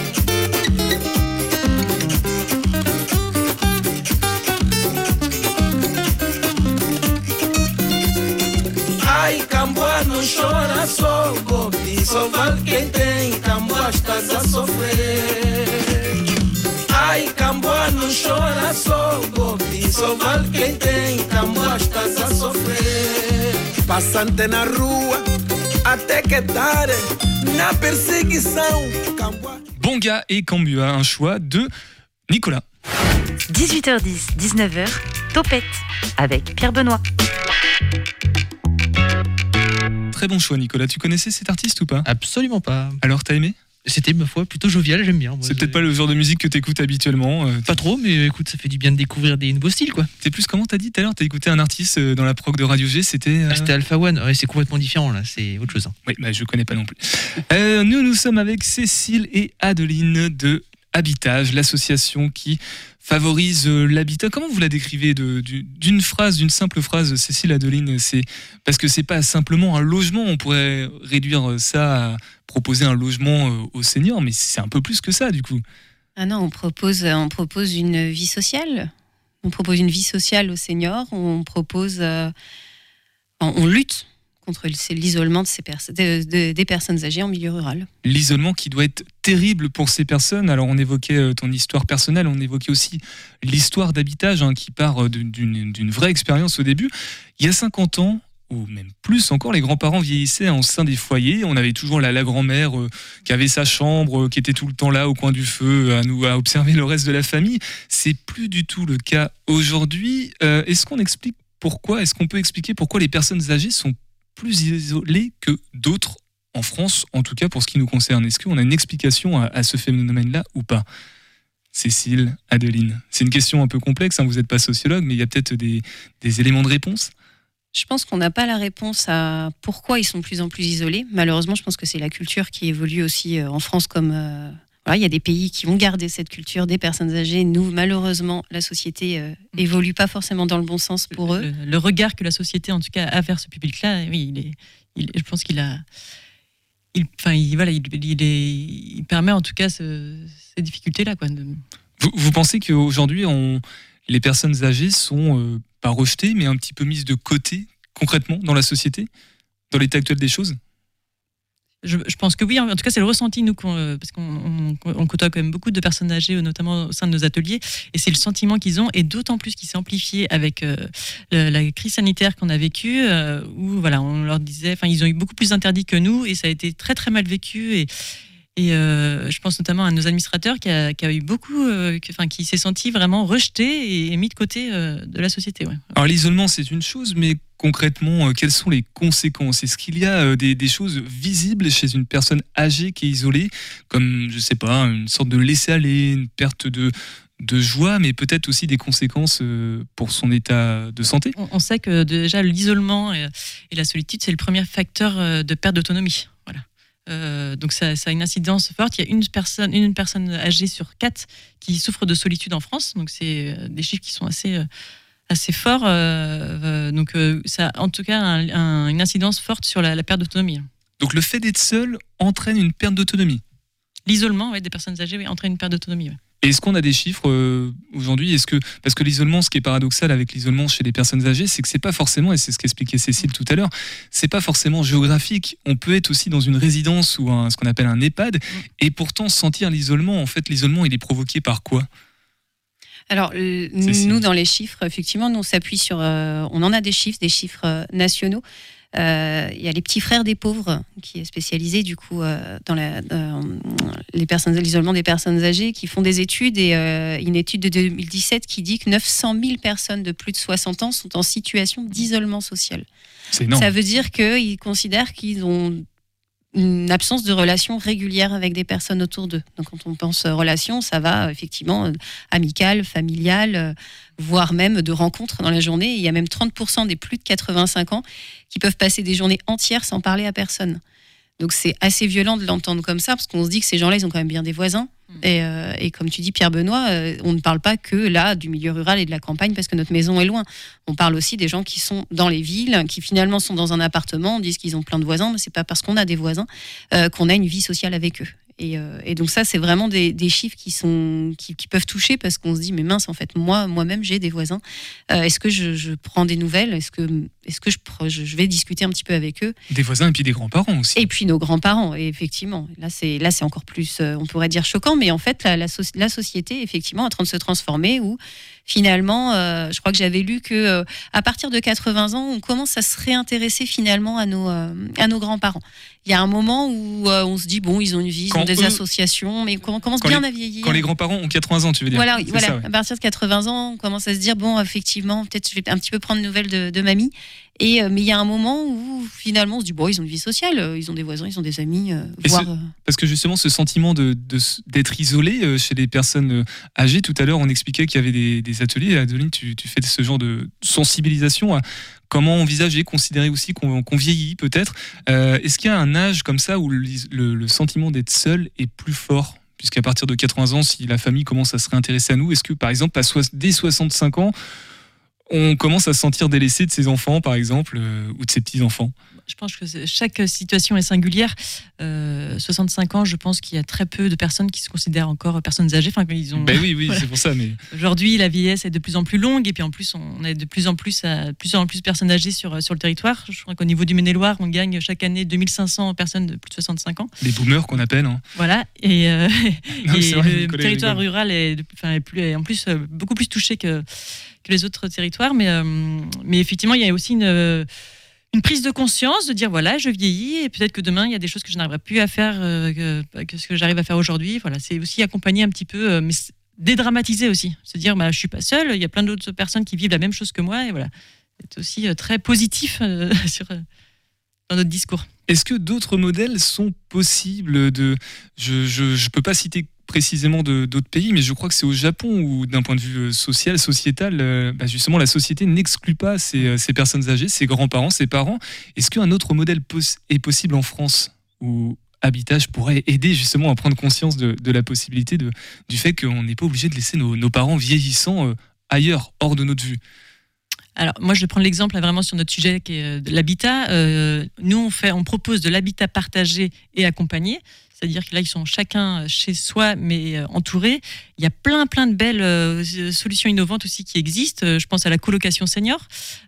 Chora só, Bobi, só vale quem tem, Camboa estás a sofrer. Ai, Camboa não chora só, Bobi, só vale quem tem, Camboa estás a sofrer. Passante na rua, até que tarde, na perseguição, Camboa. Bonga et Kambua, un choix de Nicolas. 18h10, 19h, Topette avec Pierre Benoît. Très bon choix, Nicolas. Tu connaissais cet artiste ou pas Absolument pas. Alors, t'as aimé C'était, ma foi, plutôt jovial, j'aime bien. C'est peut-être pas le genre de musique que t'écoutes habituellement. euh, Pas trop, mais écoute, ça fait du bien de découvrir des nouveaux styles, quoi. C'est plus comment t'as dit tout à l'heure T'as écouté un artiste euh, dans la prog de Radio G, c'était. euh, Ah, C'était Alpha One, ouais, c'est complètement différent, là, c'est autre chose. hein. Oui, bah, je connais pas non plus. Nous, nous sommes avec Cécile et Adeline de Habitage, l'association qui favorise euh, l'habitat. Comment vous la décrivez d'une phrase, d'une simple phrase, Cécile Adeline C'est parce que c'est pas simplement un logement. On pourrait réduire ça à proposer un logement euh, aux seniors, mais c'est un peu plus que ça, du coup. Ah non, on propose, on propose une vie sociale. On propose une vie sociale aux seniors. On propose, euh, on lutte contre le- l'isolement de ces des personnes âgées en milieu rural. l'isolement qui doit être terrible pour ces personnes. Alors on évoquait euh, ton histoire personnelle, on évoquait aussi l'histoire d'habitage hein, qui part euh, d'une- vraie expérience au début. Il y a 50 ans, ou même plus encore, les grands-parents vieillissaient en sein des foyers. On avait toujours la, grand-mère euh, qui avait sa chambre, qui était tout le temps là au coin du feu à nous à observer le reste de la famille. C'est plus du tout le cas aujourd'hui. Est-ce qu'on explique pourquoi Est-ce qu'on peut expliquer pourquoi les personnes âgées sont plus isolées que d'autres en France, en tout cas pour ce qui nous concerne. Est-ce qu'on a une explication à, à ce phénomène-là ou pas? Cécile, Adeline. C'est une question un peu complexe, hein, vous n'êtes pas sociologue, mais il y a peut-être des, des éléments de réponse? Je pense qu'on n'a pas la réponse à pourquoi ils sont de plus en plus isolés. Malheureusement, je pense que c'est la culture qui évolue aussi euh, en France comme, euh, voilà, il y a des pays qui ont gardé cette culture des personnes âgées. Nous, malheureusement, la société euh, évolue pas forcément dans le bon sens pour eux. Le, le regard que la société, en tout cas, a vers ce public-là, oui, il est, il- je pense qu'il a. Il, enfin, il, voilà, il, il est, il permet en tout cas ce- ces difficultés-là. Vous, vous pensez qu'aujourd'hui, les personnes âgées sont euh, pas rejetées, mais un petit peu mises de côté concrètement dans la société, dans l'état actuel des choses? Je, pense que oui, en tout cas, c'est le ressenti, nous, euh, parce qu'on on- on côtoie quand même beaucoup de personnes âgées, notamment au sein de nos ateliers, et c'est le sentiment qu'ils ont, et d'autant plus qu'il s'est amplifié avec euh, la crise sanitaire qu'on a vécue, euh, où voilà, on leur disait, enfin, ils ont eu beaucoup plus d'interdits que nous, et ça a été très très mal vécu, et euh, je pense notamment à nos administrateurs qui a, qui a eu beaucoup, euh, enfin, qui s'est senti vraiment rejeté et, et mis de côté euh, de la société. Ouais. Alors l'isolement, c'est une chose, mais concrètement, quelles sont les conséquences? Est-ce qu'il y a des, des choses visibles chez une personne âgée qui est isolée, comme, je sais pas, une sorte de laisser-aller, une perte de, de joie, mais peut-être aussi des conséquences pour son état de santé? On, sait que déjà l'isolement et, la solitude, c'est le premier facteur de perte d'autonomie. Voilà. Euh, donc ça, a une incidence forte. Il y a une personne, une personne âgée sur quatre qui souffre de solitude en France. Donc c'est euh, des chiffres qui sont assez, euh, assez forts. donc ça a en tout cas un- un- une incidence forte sur la perte d'autonomie. Donc le fait d'être seul entraîne une perte d'autonomie. L'isolement ouais, des personnes âgées oui, entraîne une perte d'autonomie. ouais. Et Est-ce qu'on a des chiffres euh, aujourd'hui? Est-ce que parce que l'isolement, ce qui est paradoxal avec l'isolement chez les personnes âgées, c'est que c'est pas forcément, et c'est ce qu'expliquait Cécile tout à l'heure, c'est pas forcément géographique. On peut être aussi dans une résidence ou un, ce qu'on appelle un EHPAD, et pourtant sentir l'isolement. En fait, l'isolement, il est provoqué par quoi? Alors, euh, nous, dans les chiffres, effectivement, nous, on s'appuie sur. euh, on en a des chiffres, des chiffres euh, nationaux. Euh, Il y a les petits frères des pauvres, qui est spécialisé du coup euh, dans, la, dans les personnes, l'isolement des personnes âgées, qui font des études et euh, une étude de 2017 qui dit que 900 000 personnes de plus de 60 ans sont en situation d'isolement social. Ça veut dire qu'ils considèrent qu'ils ont une absence de relation régulière avec des personnes autour d'eux. Donc quand on pense euh, relation, ça va euh, effectivement euh, amicale, familiale, euh, voire même de rencontres dans la journée. Il y a même 30% des plus de 85 ans qui peuvent passer des journées entières sans parler à personne. Donc c'est assez violent de l'entendre comme ça, parce qu'on se dit que ces gens-là, ils ont quand même bien des voisins. Et, euh, et comme tu dis, Pierre Benoît, euh, on ne parle pas que là du milieu rural et de la campagne parce que notre maison est loin. On parle aussi des gens qui sont dans les villes, qui finalement sont dans un appartement, disent qu'ils ont plein de voisins, mais c'est pas parce qu'on a des voisins euh, qu'on a une vie sociale avec eux. Et, euh, et donc ça, c'est vraiment des, des chiffres qui sont qui, qui peuvent toucher parce qu'on se dit mais mince en fait moi moi-même j'ai des voisins. Euh, est-ce que je, je prends des nouvelles? Est-ce que est-ce que je, vais discuter un petit peu avec eux? Des voisins et puis des grands-parents aussi. et puis nos grands-parents, et effectivement. Là, c'est là, c'est encore plus, euh, on pourrait dire choquant, mais en fait, la, la société, effectivement, est en train de se transformer. Où finalement, euh, je crois que j'avais lu que euh, à partir de 80 ans, on commence à se réintéresser finalement à nos euh, à nos grands-parents. Il y a un moment où euh, on se dit bon, ils ont une vie, ils Quand ont des eux- associations, mais on commence bien les- à vieillir. Quand les grands-parents ont 80 ans, tu veux dire Voilà, voilà. ça, ouais. à partir de 80 ans, on commence à se dire bon, effectivement, peut-être je vais un petit peu prendre nouvelles de, de mamie. Et euh, mais il y a un moment où finalement on se dit bon, ils ont une vie sociale, euh, ils ont des voisins, ils ont des amis, euh, Et voire. ce- Parce que justement, ce sentiment de- de d'être isolé chez les personnes âgées, tout à l'heure, on expliquait qu'il y avait des, des ateliers. Adeline, tu, tu fais ce genre de sensibilisation à comment envisager, considérer aussi qu'on vieillit peut-être. Euh, Est-ce qu'il y a un âge comme ça où le, le- le sentiment d'être seul est plus fort? Puisqu'à partir de 80 ans, si la famille commence à se réintéresser à nous, est-ce que par exemple, à soi- dès 65 ans, on commence à se sentir délaissé de ses enfants, par exemple, euh, ou de ses petits-enfants? Je pense que chaque situation est singulière. Euh, 65 ans, je pense qu'il y a très peu de personnes qui se considèrent encore personnes âgées. Enfin, ils ont. Ben oui, oui, Voilà. c'est pour ça. Mais Aujourd'hui, la vieillesse est de plus en plus longue et puis en plus, on a de plus en plus, à, plus en plus de personnes âgées sur, sur le territoire. Je crois qu'au niveau du Maine-et-Loire, on gagne chaque année 2500 personnes de plus de 65 ans. les boomers qu'on appelle. hein. Voilà, et, euh, Non, et c'est vrai, le territoire rural est, de- est plus, est en plus euh, beaucoup plus touché que, que les autres territoires. Mais, euh, mais effectivement, il y a aussi une, euh, une prise de conscience de dire voilà, je vieillis et peut-être que demain, il y a des choses que je n'arriverai plus à faire euh, que, ce que j'arrive à faire aujourd'hui. Voilà, c'est aussi accompagner un petit peu, mais dédramatiser aussi. Se dire bah, je suis pas seule, il y a plein d'autres personnes qui vivent la même chose que moi. Et voilà, c'est aussi très positif sur, dans notre discours. Est-ce que d'autres modèles sont possibles de Je ne peux pas citer précisément d'autres pays, mais je crois que c'est au Japon où, d'un point de vue euh, social, sociétal, euh, bah, justement, la société n'exclut pas ces, euh, ces personnes âgées, ces grands-parents, ces parents. Est-ce qu'un autre modèle est possible en France ou Habitage pourrait aider justement à prendre conscience de, de la possibilité du fait qu'on n'est pas obligé de laisser nos, nos parents vieillissants ailleurs, hors de notre vue? Alors, moi, je vais prendre l'exemple vraiment sur notre sujet qui est de l'habitat. Nous, on, fait, on propose de l'habitat partagé et accompagné. C'est-à-dire que là, ils sont chacun chez soi, mais euh, entourés. Il y a plein, plein de belles euh, solutions innovantes aussi qui existent. Euh, Je pense à la colocation senior,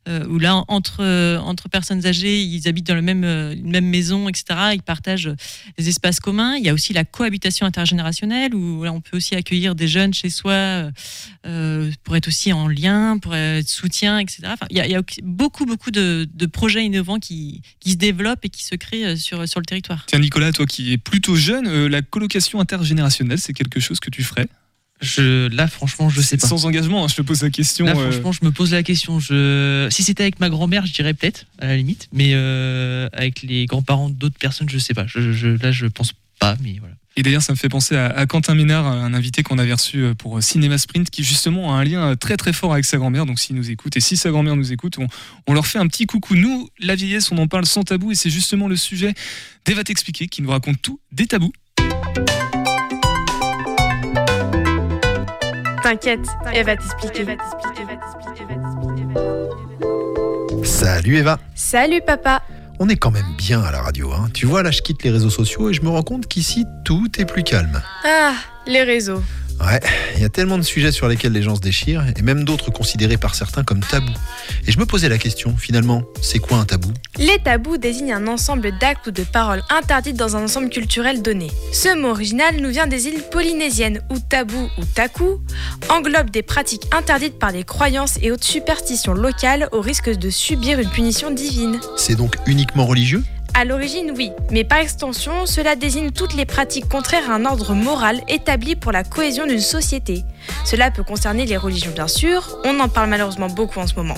euh, où là, entre, entre personnes âgées, ils habitent dans le même, même maison, etc. Ils partagent des espaces communs. Il y a aussi la cohabitation intergénérationnelle, où là, on peut aussi accueillir des jeunes chez soi pour être aussi en lien, pour être soutien, etc. Il, y a, beaucoup, beaucoup de, projets innovants qui, qui se développent et qui se créent sur, sur le territoire. Tiens, Nicolas, toi qui es plutôt jeune, la colocation intergénérationnelle, c'est quelque chose que tu ferais? Je, là, franchement, je sais pas. Sans engagement, hein, je te pose la question. Là, euh, franchement, je me pose la question. Je... Si c'était avec ma grand-mère, je dirais peut-être, à la limite. Mais euh, avec les grands-parents d'autres personnes, je sais pas. Je, je- là, je pense pas, mais voilà. Et d'ailleurs, ça me fait penser à, à Quentin Ménard, un invité qu'on avait reçu euh, pour Cinéma Sprint, qui justement a un lien très très fort avec sa grand-mère. Donc s'il nous écoute, et si sa grand-mère nous écoute, on, on leur fait un petit coucou. Nous, la vieillesse, on en parle sans tabou, et c'est justement le sujet d'Eva t'expliquer, qui nous raconte tout des tabous. T'inquiète, elle va t'expliquer. Salut Eva Salut papa. On est quand même bien à la radio. Hein. Tu vois, là, je quitte les réseaux sociaux et je me rends compte qu'ici, tout est plus calme. Ah, les réseaux. Ouais, il y a tellement de sujets sur lesquels les gens se déchirent, et même d'autres considérés par certains comme tabous. Et je me posais la question, finalement, c'est quoi un tabou? Les tabous désignent un ensemble d'actes ou de paroles interdites dans un ensemble culturel donné. Ce mot original nous vient des îles polynésiennes où tabou ou taku englobe des pratiques interdites par les croyances et autres superstitions locales au risque de subir une punition divine. C'est donc uniquement religieux? À l'origine, oui, mais par extension, cela désigne toutes les pratiques contraires à un ordre moral établi pour la cohésion d'une société. Cela peut concerner les religions, bien sûr, on en parle malheureusement beaucoup en ce moment,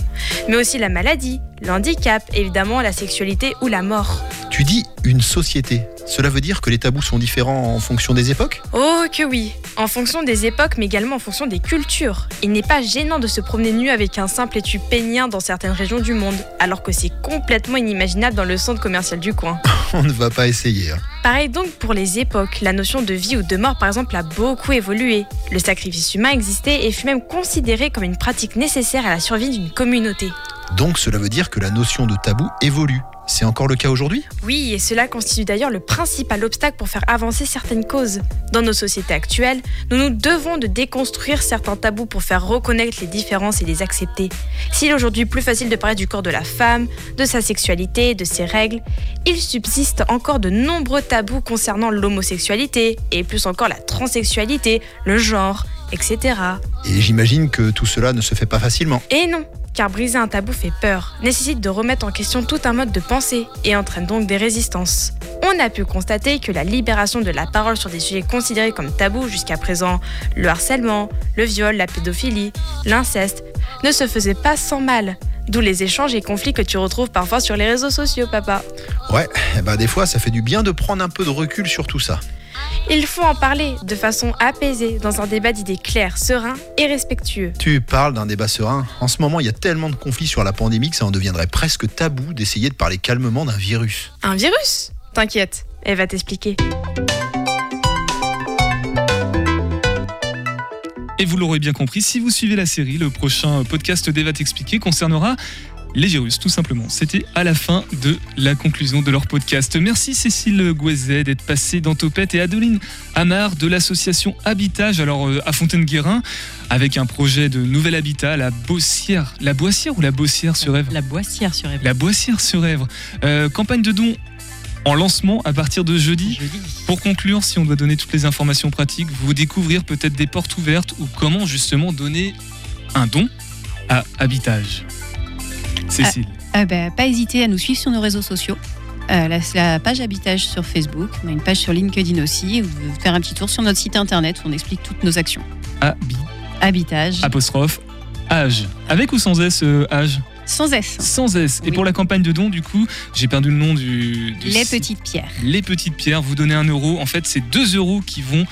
mais aussi la maladie, le handicap, évidemment la sexualité ou la mort. Tu dis une société. Cela veut dire que les tabous sont différents en fonction des époques Oh que oui, en fonction des époques, mais également en fonction des cultures. Il n'est pas gênant de se promener nu avec un simple étui pénien dans certaines régions du monde, alors que c'est complètement inimaginable dans le centre commercial du coin. On ne va pas essayer. hein. Pareil donc pour les époques, la notion de vie ou de mort par exemple a beaucoup évolué. Le sacrifice humain existait et fut même considéré comme une pratique nécessaire à la survie d'une communauté. Donc cela veut dire que la notion de tabou évolue. C'est encore le cas aujourd'hui? Oui, et cela constitue d'ailleurs le principal obstacle pour faire avancer certaines causes. Dans nos sociétés actuelles, nous nous devons de déconstruire certains tabous pour faire reconnaître les différences et les accepter. S'il est aujourd'hui plus facile de parler du corps de la femme, de sa sexualité, de ses règles, il subsiste encore de nombreux tabous concernant l'homosexualité, et plus encore la transsexualité, le genre, etc. Et j'imagine que tout cela ne se fait pas facilement. Et non, car briser un tabou fait peur, nécessite de remettre en question tout un mode de pensée et entraîne donc des résistances. On a pu constater que la libération de la parole sur des sujets considérés comme tabous jusqu'à présent, le harcèlement, le viol, la pédophilie, l'inceste, ne se faisait pas sans mal. D'où les échanges et conflits que tu retrouves parfois sur les réseaux sociaux, papa. Ouais, eh ben des fois ça fait du bien de prendre un peu de recul sur tout ça. Il faut en parler de façon apaisée, dans un débat d'idées claires, serein et respectueux. Tu parles d'un débat serein. En ce moment, il y a tellement de conflits sur la pandémie que ça en deviendrait presque tabou d'essayer de parler calmement d'un virus. Un virus? T'inquiète, elle va t'expliquer. Et vous l'aurez bien compris, si vous suivez la série, le prochain podcast d'Eva t'expliquer concernera les virus, tout simplement. C'était à la fin de la conclusion de leur podcast. Merci Cécile Gouezet d'être passée dans Topette et Adeline Amar de l'association Habitage, alors euh, à Fontaine-Guérin, avec un projet de nouvel habitat, la Boissière. La Boissière ou la Boissière sur Èvre La Boissière sur Èvre. La Boissière sur Èvre. Euh, campagne de dons en lancement à partir de jeudi. Pour conclure, si on doit donner toutes les informations pratiques, vous découvrir peut-être des portes ouvertes ou comment justement donner un don à Habitage. Cécile. Euh, bah, pas hésiter à nous suivre sur nos réseaux sociaux. Euh, la, la page Habitage sur Facebook, on a une page sur LinkedIn aussi, vous pouvez faire un petit tour sur notre site internet où on explique toutes nos actions. Habi- Habitage, apostrophe âge. Avec ou sans S euh, âge? Sans S. Sans S. Et Oui. pour la campagne de dons, du coup, j'ai perdu le nom du. du Les site. petites pierres. Les petites pierres. Vous donnez un euro. En fait, c'est deux euros qui vont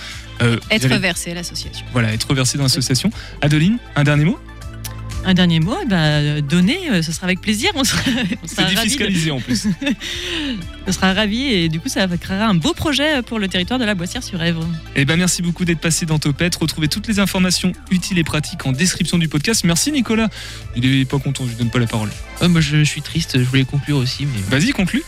euh, Être versées à l'association. Voilà, être versés dans l'association. Adeline, un dernier mot? Un dernier mot, eh ben, donner, euh, ce sera avec plaisir. On sera, on C'est sera de- défiscalisé en plus. on sera ravis et du coup, ça créera un beau projet pour le territoire de la Boissière-sur-Èvre. Eh ben merci beaucoup d'être passé dans Topette. Retrouvez toutes les informations utiles et pratiques en description du podcast. Merci Nicolas. Il est pas content, je lui donne pas la parole. Moi je suis triste, je voulais conclure aussi. Mais... Vas-y, conclue.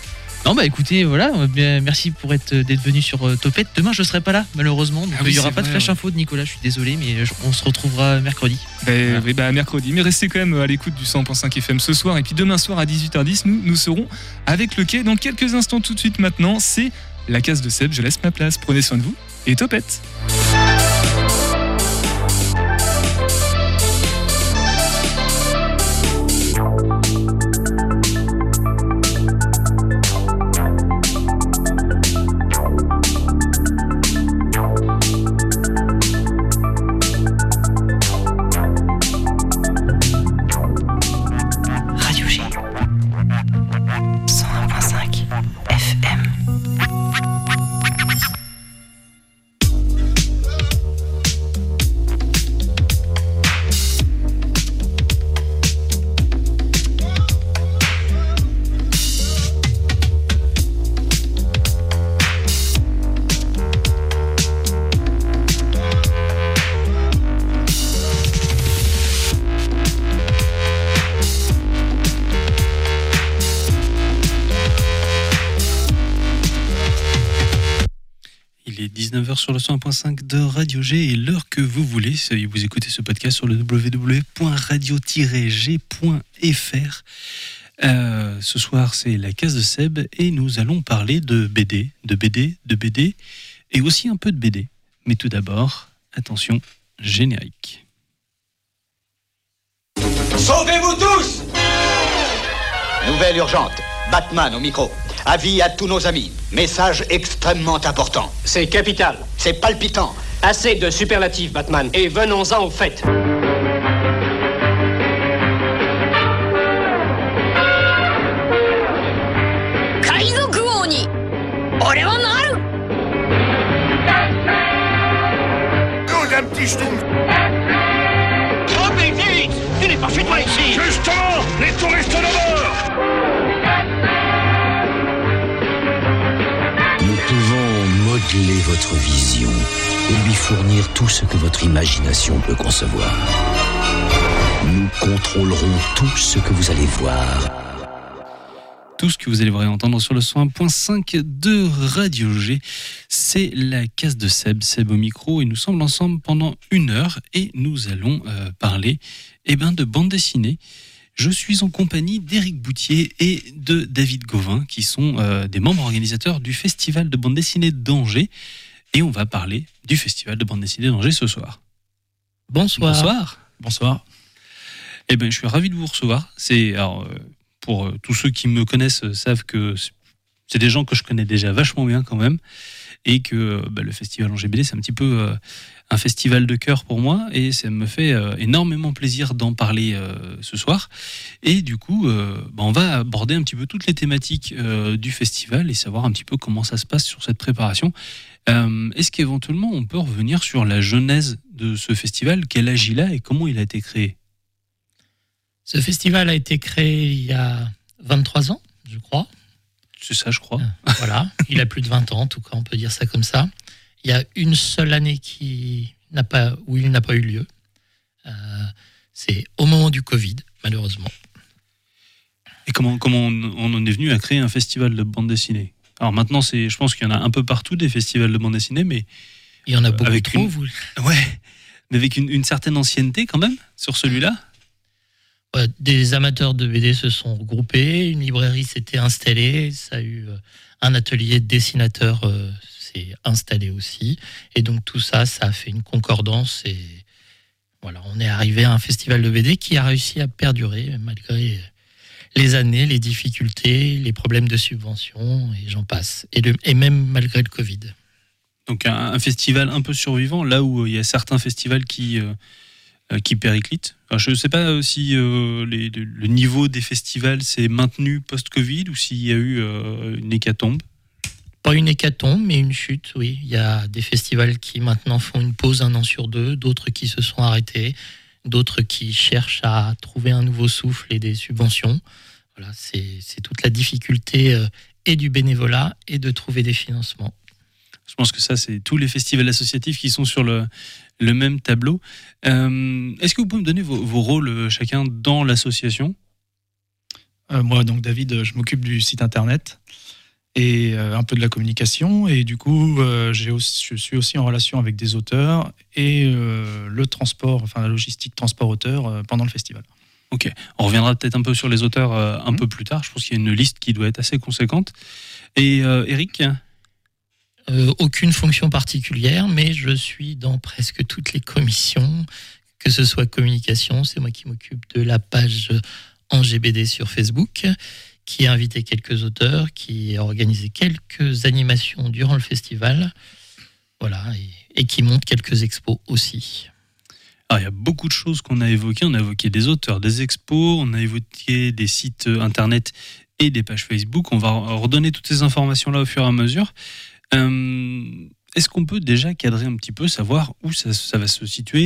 Non bah écoutez, voilà, euh, bien, merci pour être d'être venu sur euh, Topette. Demain je serai pas là, malheureusement, donc Ah oui, euh, il y aura pas de flash ouais. info de Nicolas, je suis désolé, mais euh, je- on se retrouvera mercredi. Ben, oui, bah, mercredi. Mais restez quand même à l'écoute du 100.5 FM ce soir. Et puis demain soir à 18h10, nous, nous serons avec le quai. Dans quelques instants, tout de suite maintenant, c'est la case de Seb. Je laisse ma place. Prenez soin de vous et topette. 19h sur le 101.5 de Radio G et l'heure que vous voulez, c'est- vous écoutez ce podcast sur le www.radio-g.fr. Euh, ce soir, c'est la case de Seb et nous allons parler de BD, de BD, de BD et aussi un peu de BD. Mais tout d'abord, attention, générique. Sauvez-vous tous Nouvelle urgente. Batman au micro. Avis à tous nos amis. Message extrêmement important. C'est capital. C'est palpitant. Assez de superlatifs, Batman. Et venons-en au fait. Modeler votre vision et lui fournir tout ce que votre imagination peut concevoir. Nous contrôlerons tout ce que vous allez voir. Tout ce que vous allez voir et entendre sur le 101.5 de Radio G, c'est la case de Seb, Seb au micro, et nous sommes ensemble pendant une heure et nous allons euh, parler eh ben, de bande dessinée. Je suis en compagnie d'Éric Boutier et de David Gauvin, qui sont euh, des membres organisateurs du Festival de bande dessinée d'Angers, et on va parler du Festival de bande dessinée d'Angers ce soir. Bonsoir. Bonsoir. Bonsoir. Eh ben, je suis ravi de vous recevoir. C'est alors, euh, pour euh, tous ceux qui me connaissent savent que c'est- des gens que je connais déjà vachement bien quand même, et que bah, le festival BD c'est un petit peu euh, un festival de cœur pour moi, et ça me fait euh, énormément plaisir d'en parler euh, ce soir. Et du coup, bah, on va aborder un petit peu toutes les thématiques du festival et savoir un petit peu comment ça se passe sur cette préparation. Est-ce qu'éventuellement on peut revenir sur la genèse de ce festival? Quel âge il a et comment il a été créé? Ce festival a été créé il y a 23 ans, je crois. C'est ça, je crois. Voilà, il a plus de 20 ans, en tout cas, on peut dire ça comme ça. Il y a une seule année qui n'a pas, où il n'a pas eu lieu. Euh, C'est au moment du Covid, malheureusement. Et comment, comment on, on en est venu à créer un festival de bande dessinée? Alors maintenant, c'est, je pense qu'il y en a un peu partout des festivals de bande dessinée, mais il y en a beaucoup avec trop, une, vous. ouais, mais avec une, une certaine ancienneté quand même sur celui-là? Ouais, des amateurs de BD se sont regroupés, une librairie s'était installée, ça a eu euh, un atelier de dessinateur euh, s'est installé aussi, et donc tout ça, ça a fait une concordance et voilà, on est arrivé à un festival de BD qui a réussi à perdurer malgré les années, les difficultés, les problèmes de subvention et j'en passe, et, même malgré le Covid. Donc un, festival un peu survivant, là où euh, il y a certains festivals qui, euh, euh, qui périclitent. Alors, je ne sais pas euh, si euh, les- le, niveau des festivals s'est maintenu post-Covid ou s'il y a eu euh, une hécatombe. Pas une hécatombe, mais une chute, oui. Il y a des festivals qui maintenant font une pause un an sur deux, d'autres qui se sont arrêtés, d'autres qui cherchent à trouver un nouveau souffle et des subventions. Voilà, c'est c'est toute la difficulté euh, et du bénévolat et de trouver des financements. Je pense que ça, c'est tous les festivals associatifs qui sont sur le, le même tableau. Euh, Est-ce que vous pouvez me donner vos, vos rôles euh, chacun dans l'association? Euh, moi, donc David, je m'occupe du site internet et euh, un peu de la communication. Et du coup, aussi- je suis aussi en relation avec des auteurs et le transport, enfin la logistique transport-auteur pendant le festival. Ok, on reviendra peut-être un peu sur les auteurs un peu plus tard. Je pense qu'il y a une liste qui doit être assez conséquente. Et Eric? Euh, aucune fonction particulière, mais je suis dans presque toutes les commissions, que ce soit communication, c'est moi qui m'occupe de la page en GBD sur Facebook, qui a invité quelques auteurs, qui a organisé quelques animations durant le festival, voilà, et, qui monte quelques expos aussi. Alors, il y a beaucoup de choses qu'on a évoquées. On a évoqué des auteurs, des expos, on a évoqué des sites euh, internet et des pages Facebook. On va redonner toutes ces informations-là au fur et à mesure. Euh, Est-ce qu'on peut déjà cadrer un petit peu, savoir où ça- ça va se situer